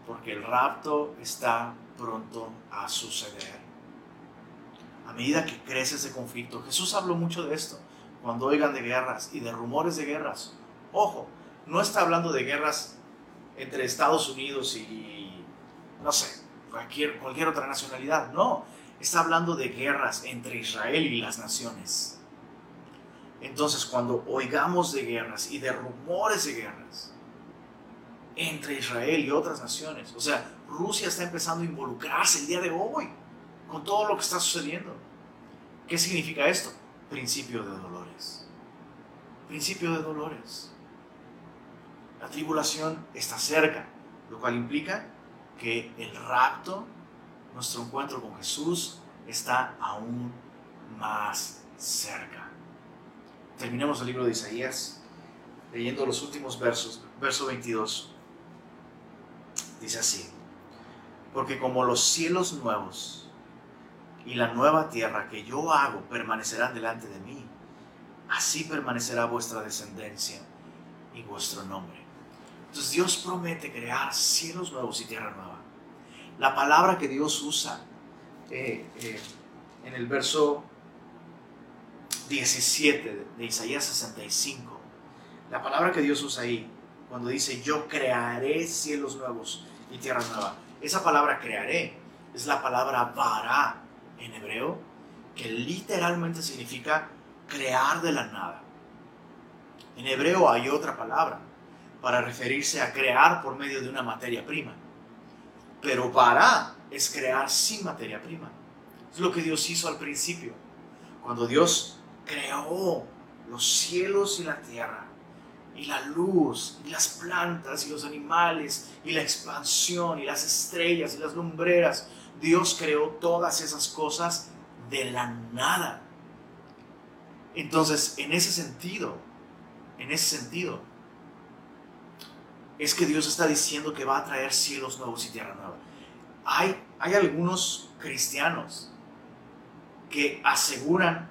porque el rapto está pronto a suceder. A medida que crece ese conflicto, Jesús habló mucho de esto, cuando oigan de guerras y de rumores de guerras. Ojo, no está hablando de guerras entre Estados Unidos y no sé, cualquier, cualquier otra nacionalidad. No, está hablando de guerras entre Israel y las naciones. Entonces, cuando oigamos de guerras y de rumores de guerras entre Israel y otras naciones, o sea, Rusia está empezando a involucrarse el día de hoy con todo lo que está sucediendo. ¿Qué significa esto? Principio de dolores. Principio de dolores. La tribulación está cerca, lo cual implica que el rapto, nuestro encuentro con Jesús, está aún más cerca. Terminemos el libro de Isaías. leyendo los últimos versos, verso 22. Dice así, porque como los cielos nuevos y la nueva tierra que yo hago permanecerán delante de mí, así permanecerá vuestra descendencia y vuestro nombre. Entonces Dios promete crear cielos nuevos y tierra nueva. La palabra que Dios usa eh, eh, en el verso 17 de Isaías 65, la palabra que Dios usa ahí, cuando dice yo crearé cielos nuevos tierra nueva, esa palabra crearé es la palabra bara en hebreo, que literalmente significa crear de la nada. En hebreo hay otra palabra para referirse a crear por medio de una materia prima. Pero para es crear sin materia prima. Es lo que Dios hizo al principio. Cuando Dios creó los cielos y la tierra, y la luz, y las plantas, y los animales, y la expansión, y las estrellas, y las lumbreras. Dios creó todas esas cosas de la nada. Entonces, en ese sentido, en ese sentido, es que Dios está diciendo que va a traer cielos nuevos y tierra nueva. Hay, hay algunos cristianos que aseguran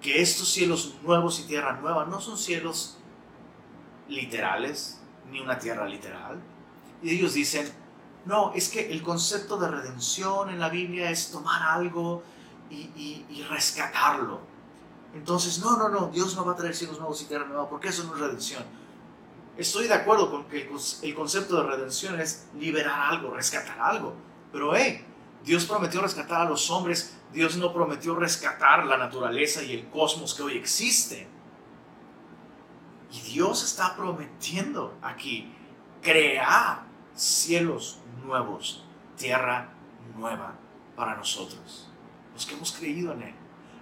que estos cielos nuevos y tierra nueva no son cielos literales, ni una tierra literal. Y ellos dicen, no, es que el concepto de redención en la Biblia es tomar algo y, y, rescatarlo. Entonces, no, no, no, Dios no va a traer cielos nuevos y tierra nueva, porque eso no es redención. Estoy de acuerdo con que el concepto de redención es liberar algo, rescatar algo. Pero, hey, Dios prometió rescatar a los hombres, Dios no prometió rescatar la naturaleza y el cosmos que hoy existe. Y Dios está prometiendo aquí crear cielos nuevos, tierra nueva para nosotros, los que hemos creído en Él,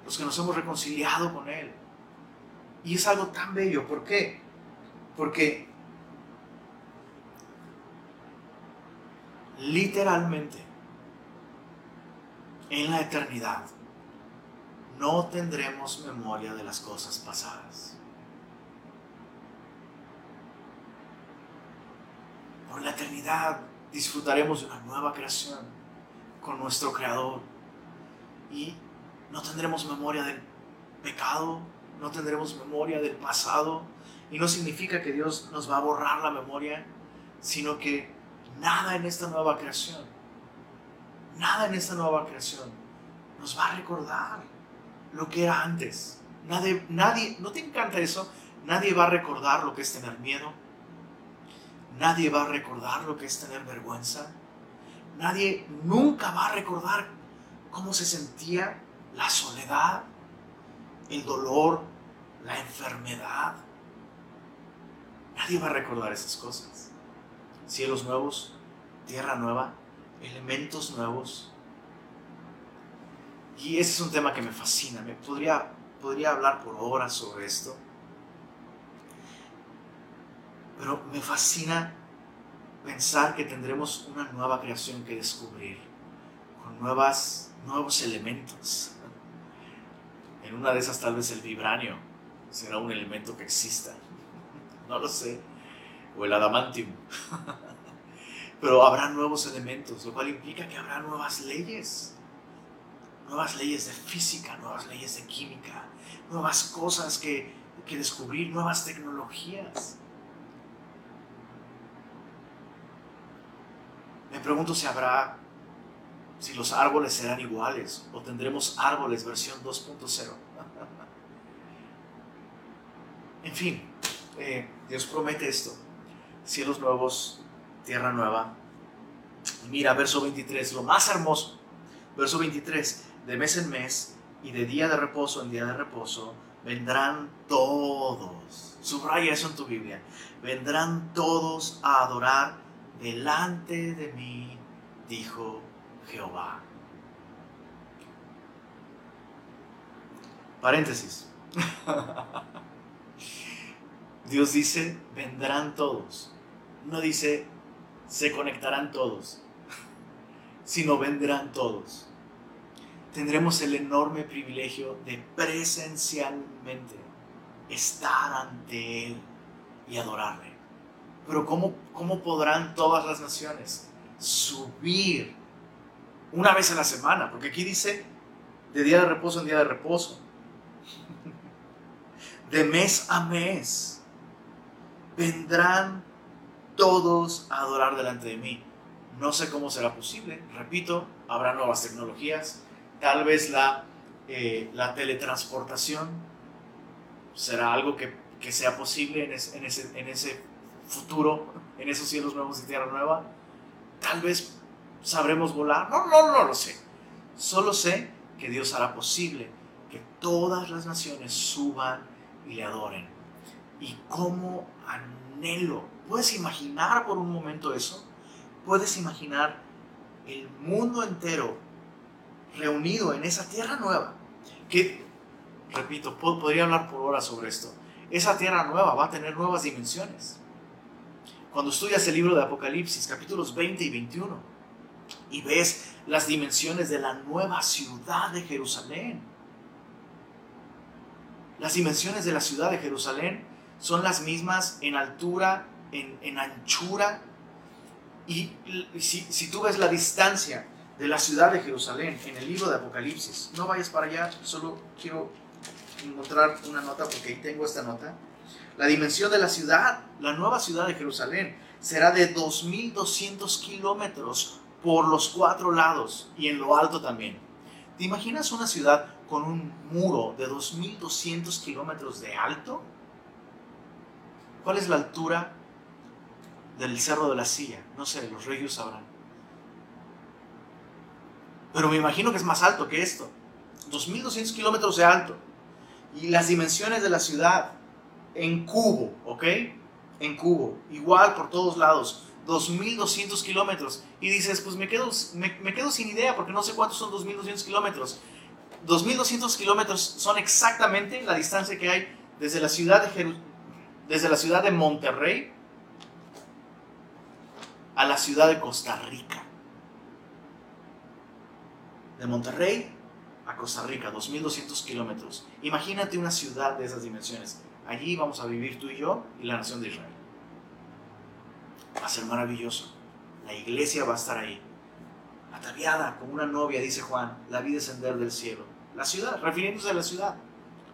los que nos hemos reconciliado con Él. Y es algo tan bello, ¿por qué? Porque literalmente en la eternidad no tendremos memoria de las cosas pasadas. Por la eternidad disfrutaremos de una nueva creación con nuestro Creador y no tendremos memoria del pecado, no tendremos memoria del pasado y no significa que Dios nos va a borrar la memoria, sino que nada en esta nueva creación, nada en esta nueva creación nos va a recordar lo que era antes. Nadie, nadie, ¿no te encanta eso? Nadie va a recordar lo que es tener miedo. Nadie va a recordar lo que es tener vergüenza. Nadie nunca va a recordar cómo se sentía la soledad, el dolor, la enfermedad. Nadie va a recordar esas cosas. Cielos nuevos, tierra nueva, elementos nuevos. Y ese es un tema que me fascina. Me podría, podría hablar por horas sobre esto. Pero me fascina pensar que tendremos una nueva creación que descubrir, con nuevas, nuevos elementos. En una de esas tal vez el vibranio será un elemento que exista. <laughs> No lo sé. O el adamantium. <laughs> Pero habrá nuevos elementos, lo cual implica que habrá nuevas leyes. Nuevas leyes de física, nuevas leyes de química, nuevas cosas que, que descubrir, nuevas tecnologías. Me pregunto si habrá, si los árboles serán iguales o tendremos árboles versión 2.0. <laughs> en fin, eh, Dios promete esto. Cielos nuevos, tierra nueva. Mira, verso 23, lo más hermoso. Verso 23, de mes en mes y de día de reposo en día de reposo, vendrán todos. Subraya eso en tu Biblia. Vendrán todos a adorar delante de mí, dijo Jehová. Paréntesis. <laughs> Dios dice, vendrán todos. No dice, se conectarán todos, <laughs> sino vendrán todos. Tendremos el enorme privilegio de presencialmente estar ante Él y adorarle. Pero ¿cómo, ¿cómo podrán todas las naciones subir una vez a la semana? Porque aquí dice de día de reposo en día de reposo. <laughs> De mes a mes. Vendrán todos a adorar delante de mí. No sé cómo será posible. Repito, habrá nuevas tecnologías. Tal vez la, eh, la teletransportación será algo que, que sea posible en, ese, en ese futuro, en esos cielos nuevos y tierra nueva. Tal vez sabremos volar. No, no, no lo sé. Solo sé que Dios hará posible que todas las naciones suban y le adoren. Y cómo anhelo. ¿Puedes imaginar por un momento eso? ¿Puedes imaginar el mundo entero reunido en esa tierra nueva? Que, repito, podría hablar por horas sobre esto. Esa tierra nueva va a tener nuevas dimensiones. Cuando estudias el libro de Apocalipsis, capítulos 20 y 21, y ves las dimensiones de la nueva ciudad de Jerusalén. Las dimensiones de la ciudad de Jerusalén son las mismas en altura, en, anchura. Y, si, si tú ves la distancia de la ciudad de Jerusalén en el libro de Apocalipsis, no vayas para allá, solo quiero encontrar una nota porque ahí tengo esta nota. La dimensión de la ciudad, la nueva ciudad de Jerusalén, será de 2.200 kilómetros por los cuatro lados y en lo alto también. ¿Te imaginas una ciudad con un muro de 2.200 kilómetros de alto? ¿Cuál es la altura del Cerro de la Silla? No sé, los regios sabrán. Pero me imagino que es más alto que esto. 2.200 kilómetros de alto. Y las dimensiones de la ciudad en cubo, ¿ok? En cubo. Igual por todos lados. 2.200 kilómetros. Y dices, pues me quedo, me, quedo sin idea porque no sé cuántos son 2.200 kilómetros. 2.200 kilómetros son exactamente la distancia que hay desde la ciudad de, desde la ciudad de Monterrey a la ciudad de Costa Rica. De Monterrey a Costa Rica, 2.200 kilómetros. Imagínate una ciudad de esas dimensiones. Allí vamos a vivir tú y yo y la nación de Israel. Va a ser maravilloso. La iglesia va a estar ahí. Ataviada como una novia, dice Juan, la vi descender del cielo. La ciudad, refiriéndose a la ciudad.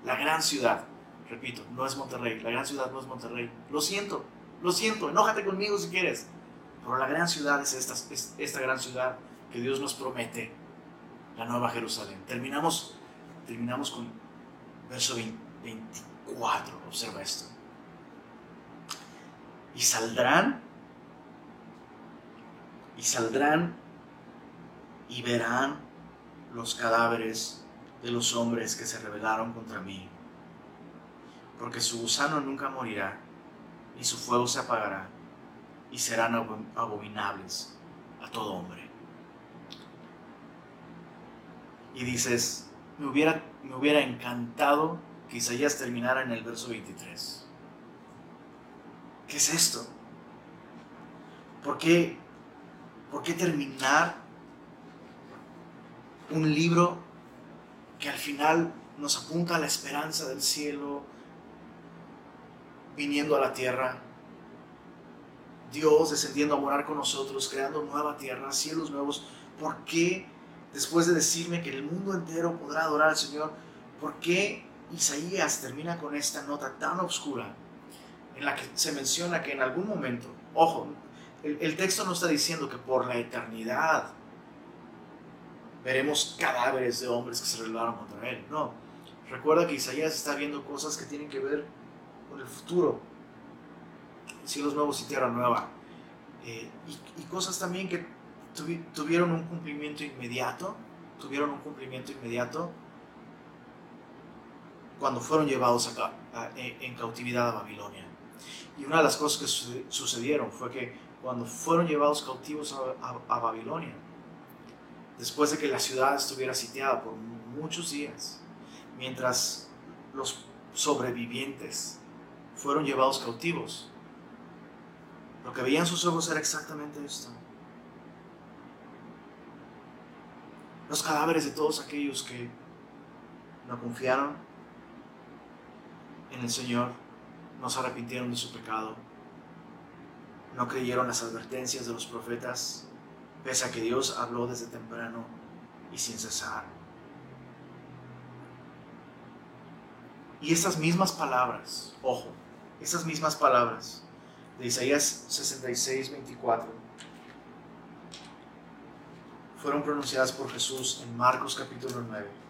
La gran ciudad. Repito, no es Monterrey. La gran ciudad no es Monterrey. Lo siento, lo siento. Enójate conmigo si quieres. Pero la gran ciudad es esta, esta gran ciudad que Dios nos promete. La nueva Jerusalén. Terminamos, terminamos con verso 24. Observa esto. Y saldrán y saldrán y verán los cadáveres de los hombres que se rebelaron contra mí, porque su gusano nunca morirá, y su fuego se apagará, y serán abominables a todo hombre. Y dices, me hubiera, me hubiera encantado que Isaías terminara en el verso 23. ¿Qué es esto? ¿Por qué ¿Por qué terminar un libro que al final nos apunta a la esperanza del cielo viniendo a la tierra? Dios descendiendo a morar con nosotros, creando nueva tierra, cielos nuevos. ¿Por qué, después de decirme que el mundo entero podrá adorar al Señor, por qué Isaías termina con esta nota tan oscura en la que se menciona que en algún momento, ojo, el, texto no está diciendo que por la eternidad veremos cadáveres de hombres que se rebelaron contra él. No. Recuerda que Isaías está viendo cosas que tienen que ver con el futuro. Cielos nuevos y tierra nueva. Eh, y, cosas también que tuvieron un cumplimiento inmediato. Tuvieron un cumplimiento inmediato cuando fueron llevados en cautividad a Babilonia. Y una de las cosas que sucedieron fue que cuando fueron llevados cautivos a, Babilonia, después de que la ciudad estuviera sitiada por muchos días, mientras los sobrevivientes fueron llevados cautivos, lo que veían sus ojos era exactamente esto. Los cadáveres de todos aquellos que no confiaron en el Señor, no se arrepintieron de su pecado, no creyeron las advertencias de los profetas, pese a que Dios habló desde temprano y sin cesar. Y esas mismas palabras, ojo, esas mismas palabras de Isaías 66, 24, fueron pronunciadas por Jesús en Marcos capítulo 9.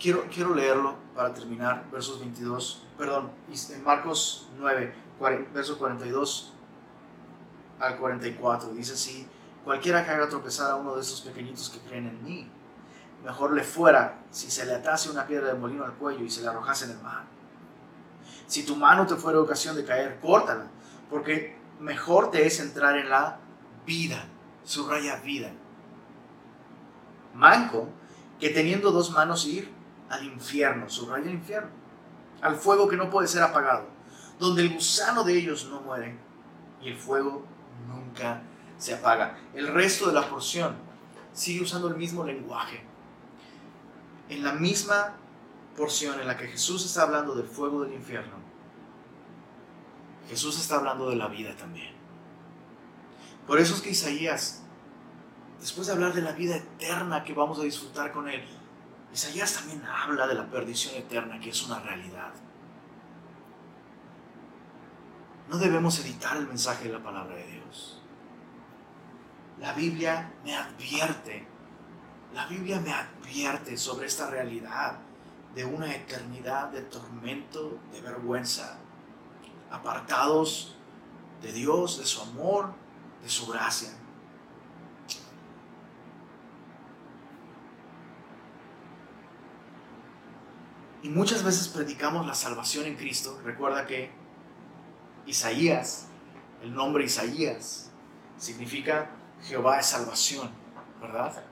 Quiero, quiero leerlo para terminar, versos 22, perdón, en Marcos 9, versos 42 al 44. Dice así, cualquiera que haga tropezar a uno de estos pequeñitos que creen en mí, mejor le fuera si se le atase una piedra de molino al cuello y se le arrojase en el mar. Si tu mano te fuera ocasión de caer, córtala, porque mejor te es entrar en la vida, subraya vida. Manco, que teniendo dos manos ir al infierno, subraya el infierno, al fuego que no puede ser apagado, donde el gusano de ellos no muere y el fuego nunca se apaga. El resto de la porción sigue usando el mismo lenguaje. En la misma porción en la que Jesús está hablando del fuego del infierno, Jesús está hablando de la vida también. Por eso es que Isaías, después de hablar de la vida eterna que vamos a disfrutar con Él, Isaías también habla de la perdición eterna, que es una realidad. No debemos editar el mensaje de la palabra de Dios. La Biblia me advierte, la Biblia me advierte sobre esta realidad de una eternidad de tormento, de vergüenza, apartados de Dios, de su amor, de su gracia. Y muchas veces predicamos la salvación en Cristo. Recuerda que Isaías, el nombre Isaías, significa Jehová es salvación, ¿verdad?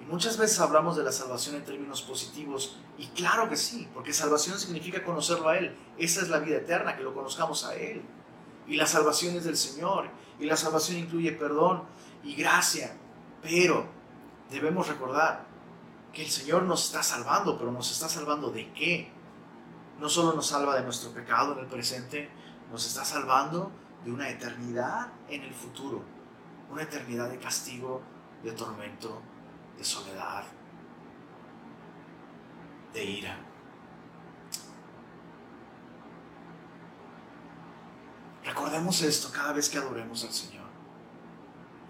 Y muchas veces hablamos de la salvación en términos positivos, y claro que sí, porque salvación significa conocerlo a Él. Esa es la vida eterna, que lo conozcamos a Él. Y la salvación es del Señor, y la salvación incluye perdón y gracia. Pero debemos recordar que el Señor nos está salvando, pero nos está salvando de qué? No solo nos salva de nuestro pecado en el presente, nos está salvando de una eternidad en el futuro, una eternidad de castigo, de tormento, de soledad, de ira. Recordemos esto cada vez que adoremos al Señor.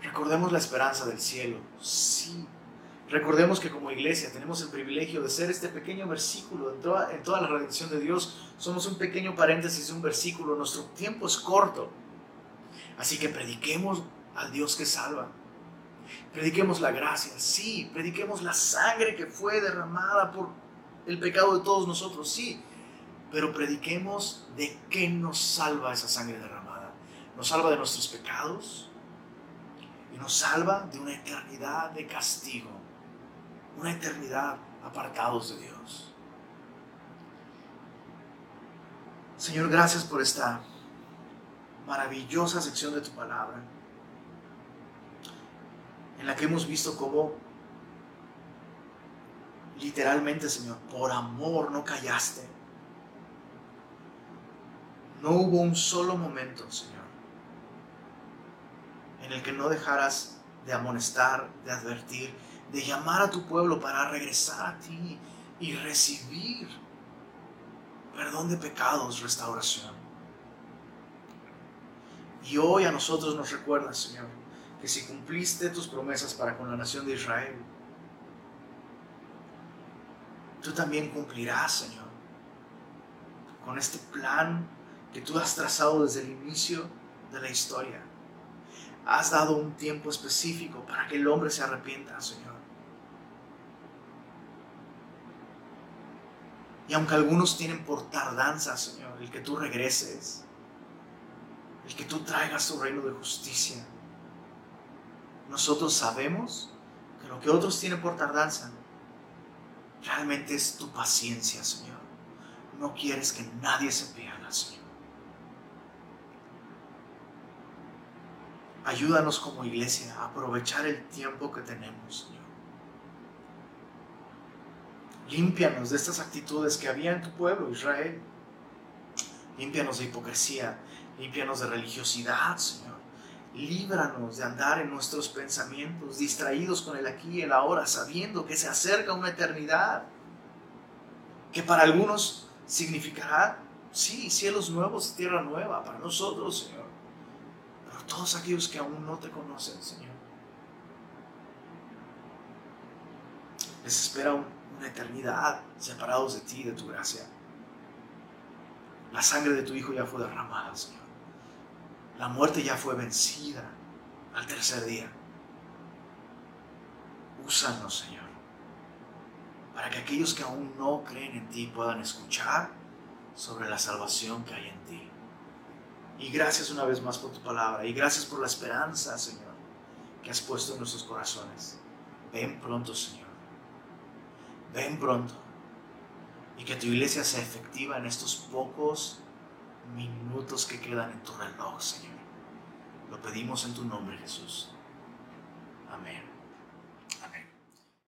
Recordemos la esperanza del cielo. Sí. Recordemos que como iglesia tenemos el privilegio de ser este pequeño versículo en toda, la redención de Dios. Somos un pequeño paréntesis, un versículo. Nuestro tiempo es corto. Así que prediquemos al Dios que salva. Prediquemos la gracia, sí. Prediquemos la sangre que fue derramada por el pecado de todos nosotros, sí. Pero prediquemos de qué nos salva esa sangre derramada. Nos salva de nuestros pecados y nos salva de una eternidad de castigo. Una eternidad apartados de Dios. Señor, gracias por esta maravillosa sección de tu palabra en la que hemos visto cómo literalmente, Señor, por amor no callaste. No hubo un solo momento, Señor, en el que no dejaras de amonestar, de advertir, de llamar a tu pueblo para regresar a ti y recibir perdón de pecados, restauración. Y hoy a nosotros nos recuerdas, Señor, que si cumpliste tus promesas para con la nación de Israel, tú también cumplirás, Señor, con este plan que tú has trazado desde el inicio de la historia. Has dado un tiempo específico para que el hombre se arrepienta, Señor. Y aunque algunos tienen por tardanza, Señor, el que tú regreses, el que tú traigas tu reino de justicia, nosotros sabemos que lo que otros tienen por tardanza realmente es tu paciencia, Señor. No quieres que nadie se pierda, Señor. Ayúdanos como iglesia a aprovechar el tiempo que tenemos, Señor. Límpianos de estas actitudes que había en tu pueblo, Israel. Límpianos de hipocresía, límpianos de religiosidad, Señor. Líbranos de andar en nuestros pensamientos, distraídos con el aquí y el ahora, sabiendo que se acerca una eternidad, que para algunos significará, sí, cielos nuevos, tierra nueva, para nosotros, Señor. Pero todos aquellos que aún no te conocen, Señor. Les espera una eternidad separados de ti, de tu gracia. La sangre de tu Hijo ya fue derramada, Señor. La muerte ya fue vencida al tercer día. Úsanos, Señor, para que aquellos que aún no creen en ti puedan escuchar sobre la salvación que hay en ti. Y gracias una vez más por tu palabra y gracias por la esperanza, Señor, que has puesto en nuestros corazones. Ven pronto, Señor. Ven pronto. Y que tu iglesia sea efectiva en estos pocos minutos que quedan en tu reloj, Señor. Lo pedimos en tu nombre, Jesús. Amén.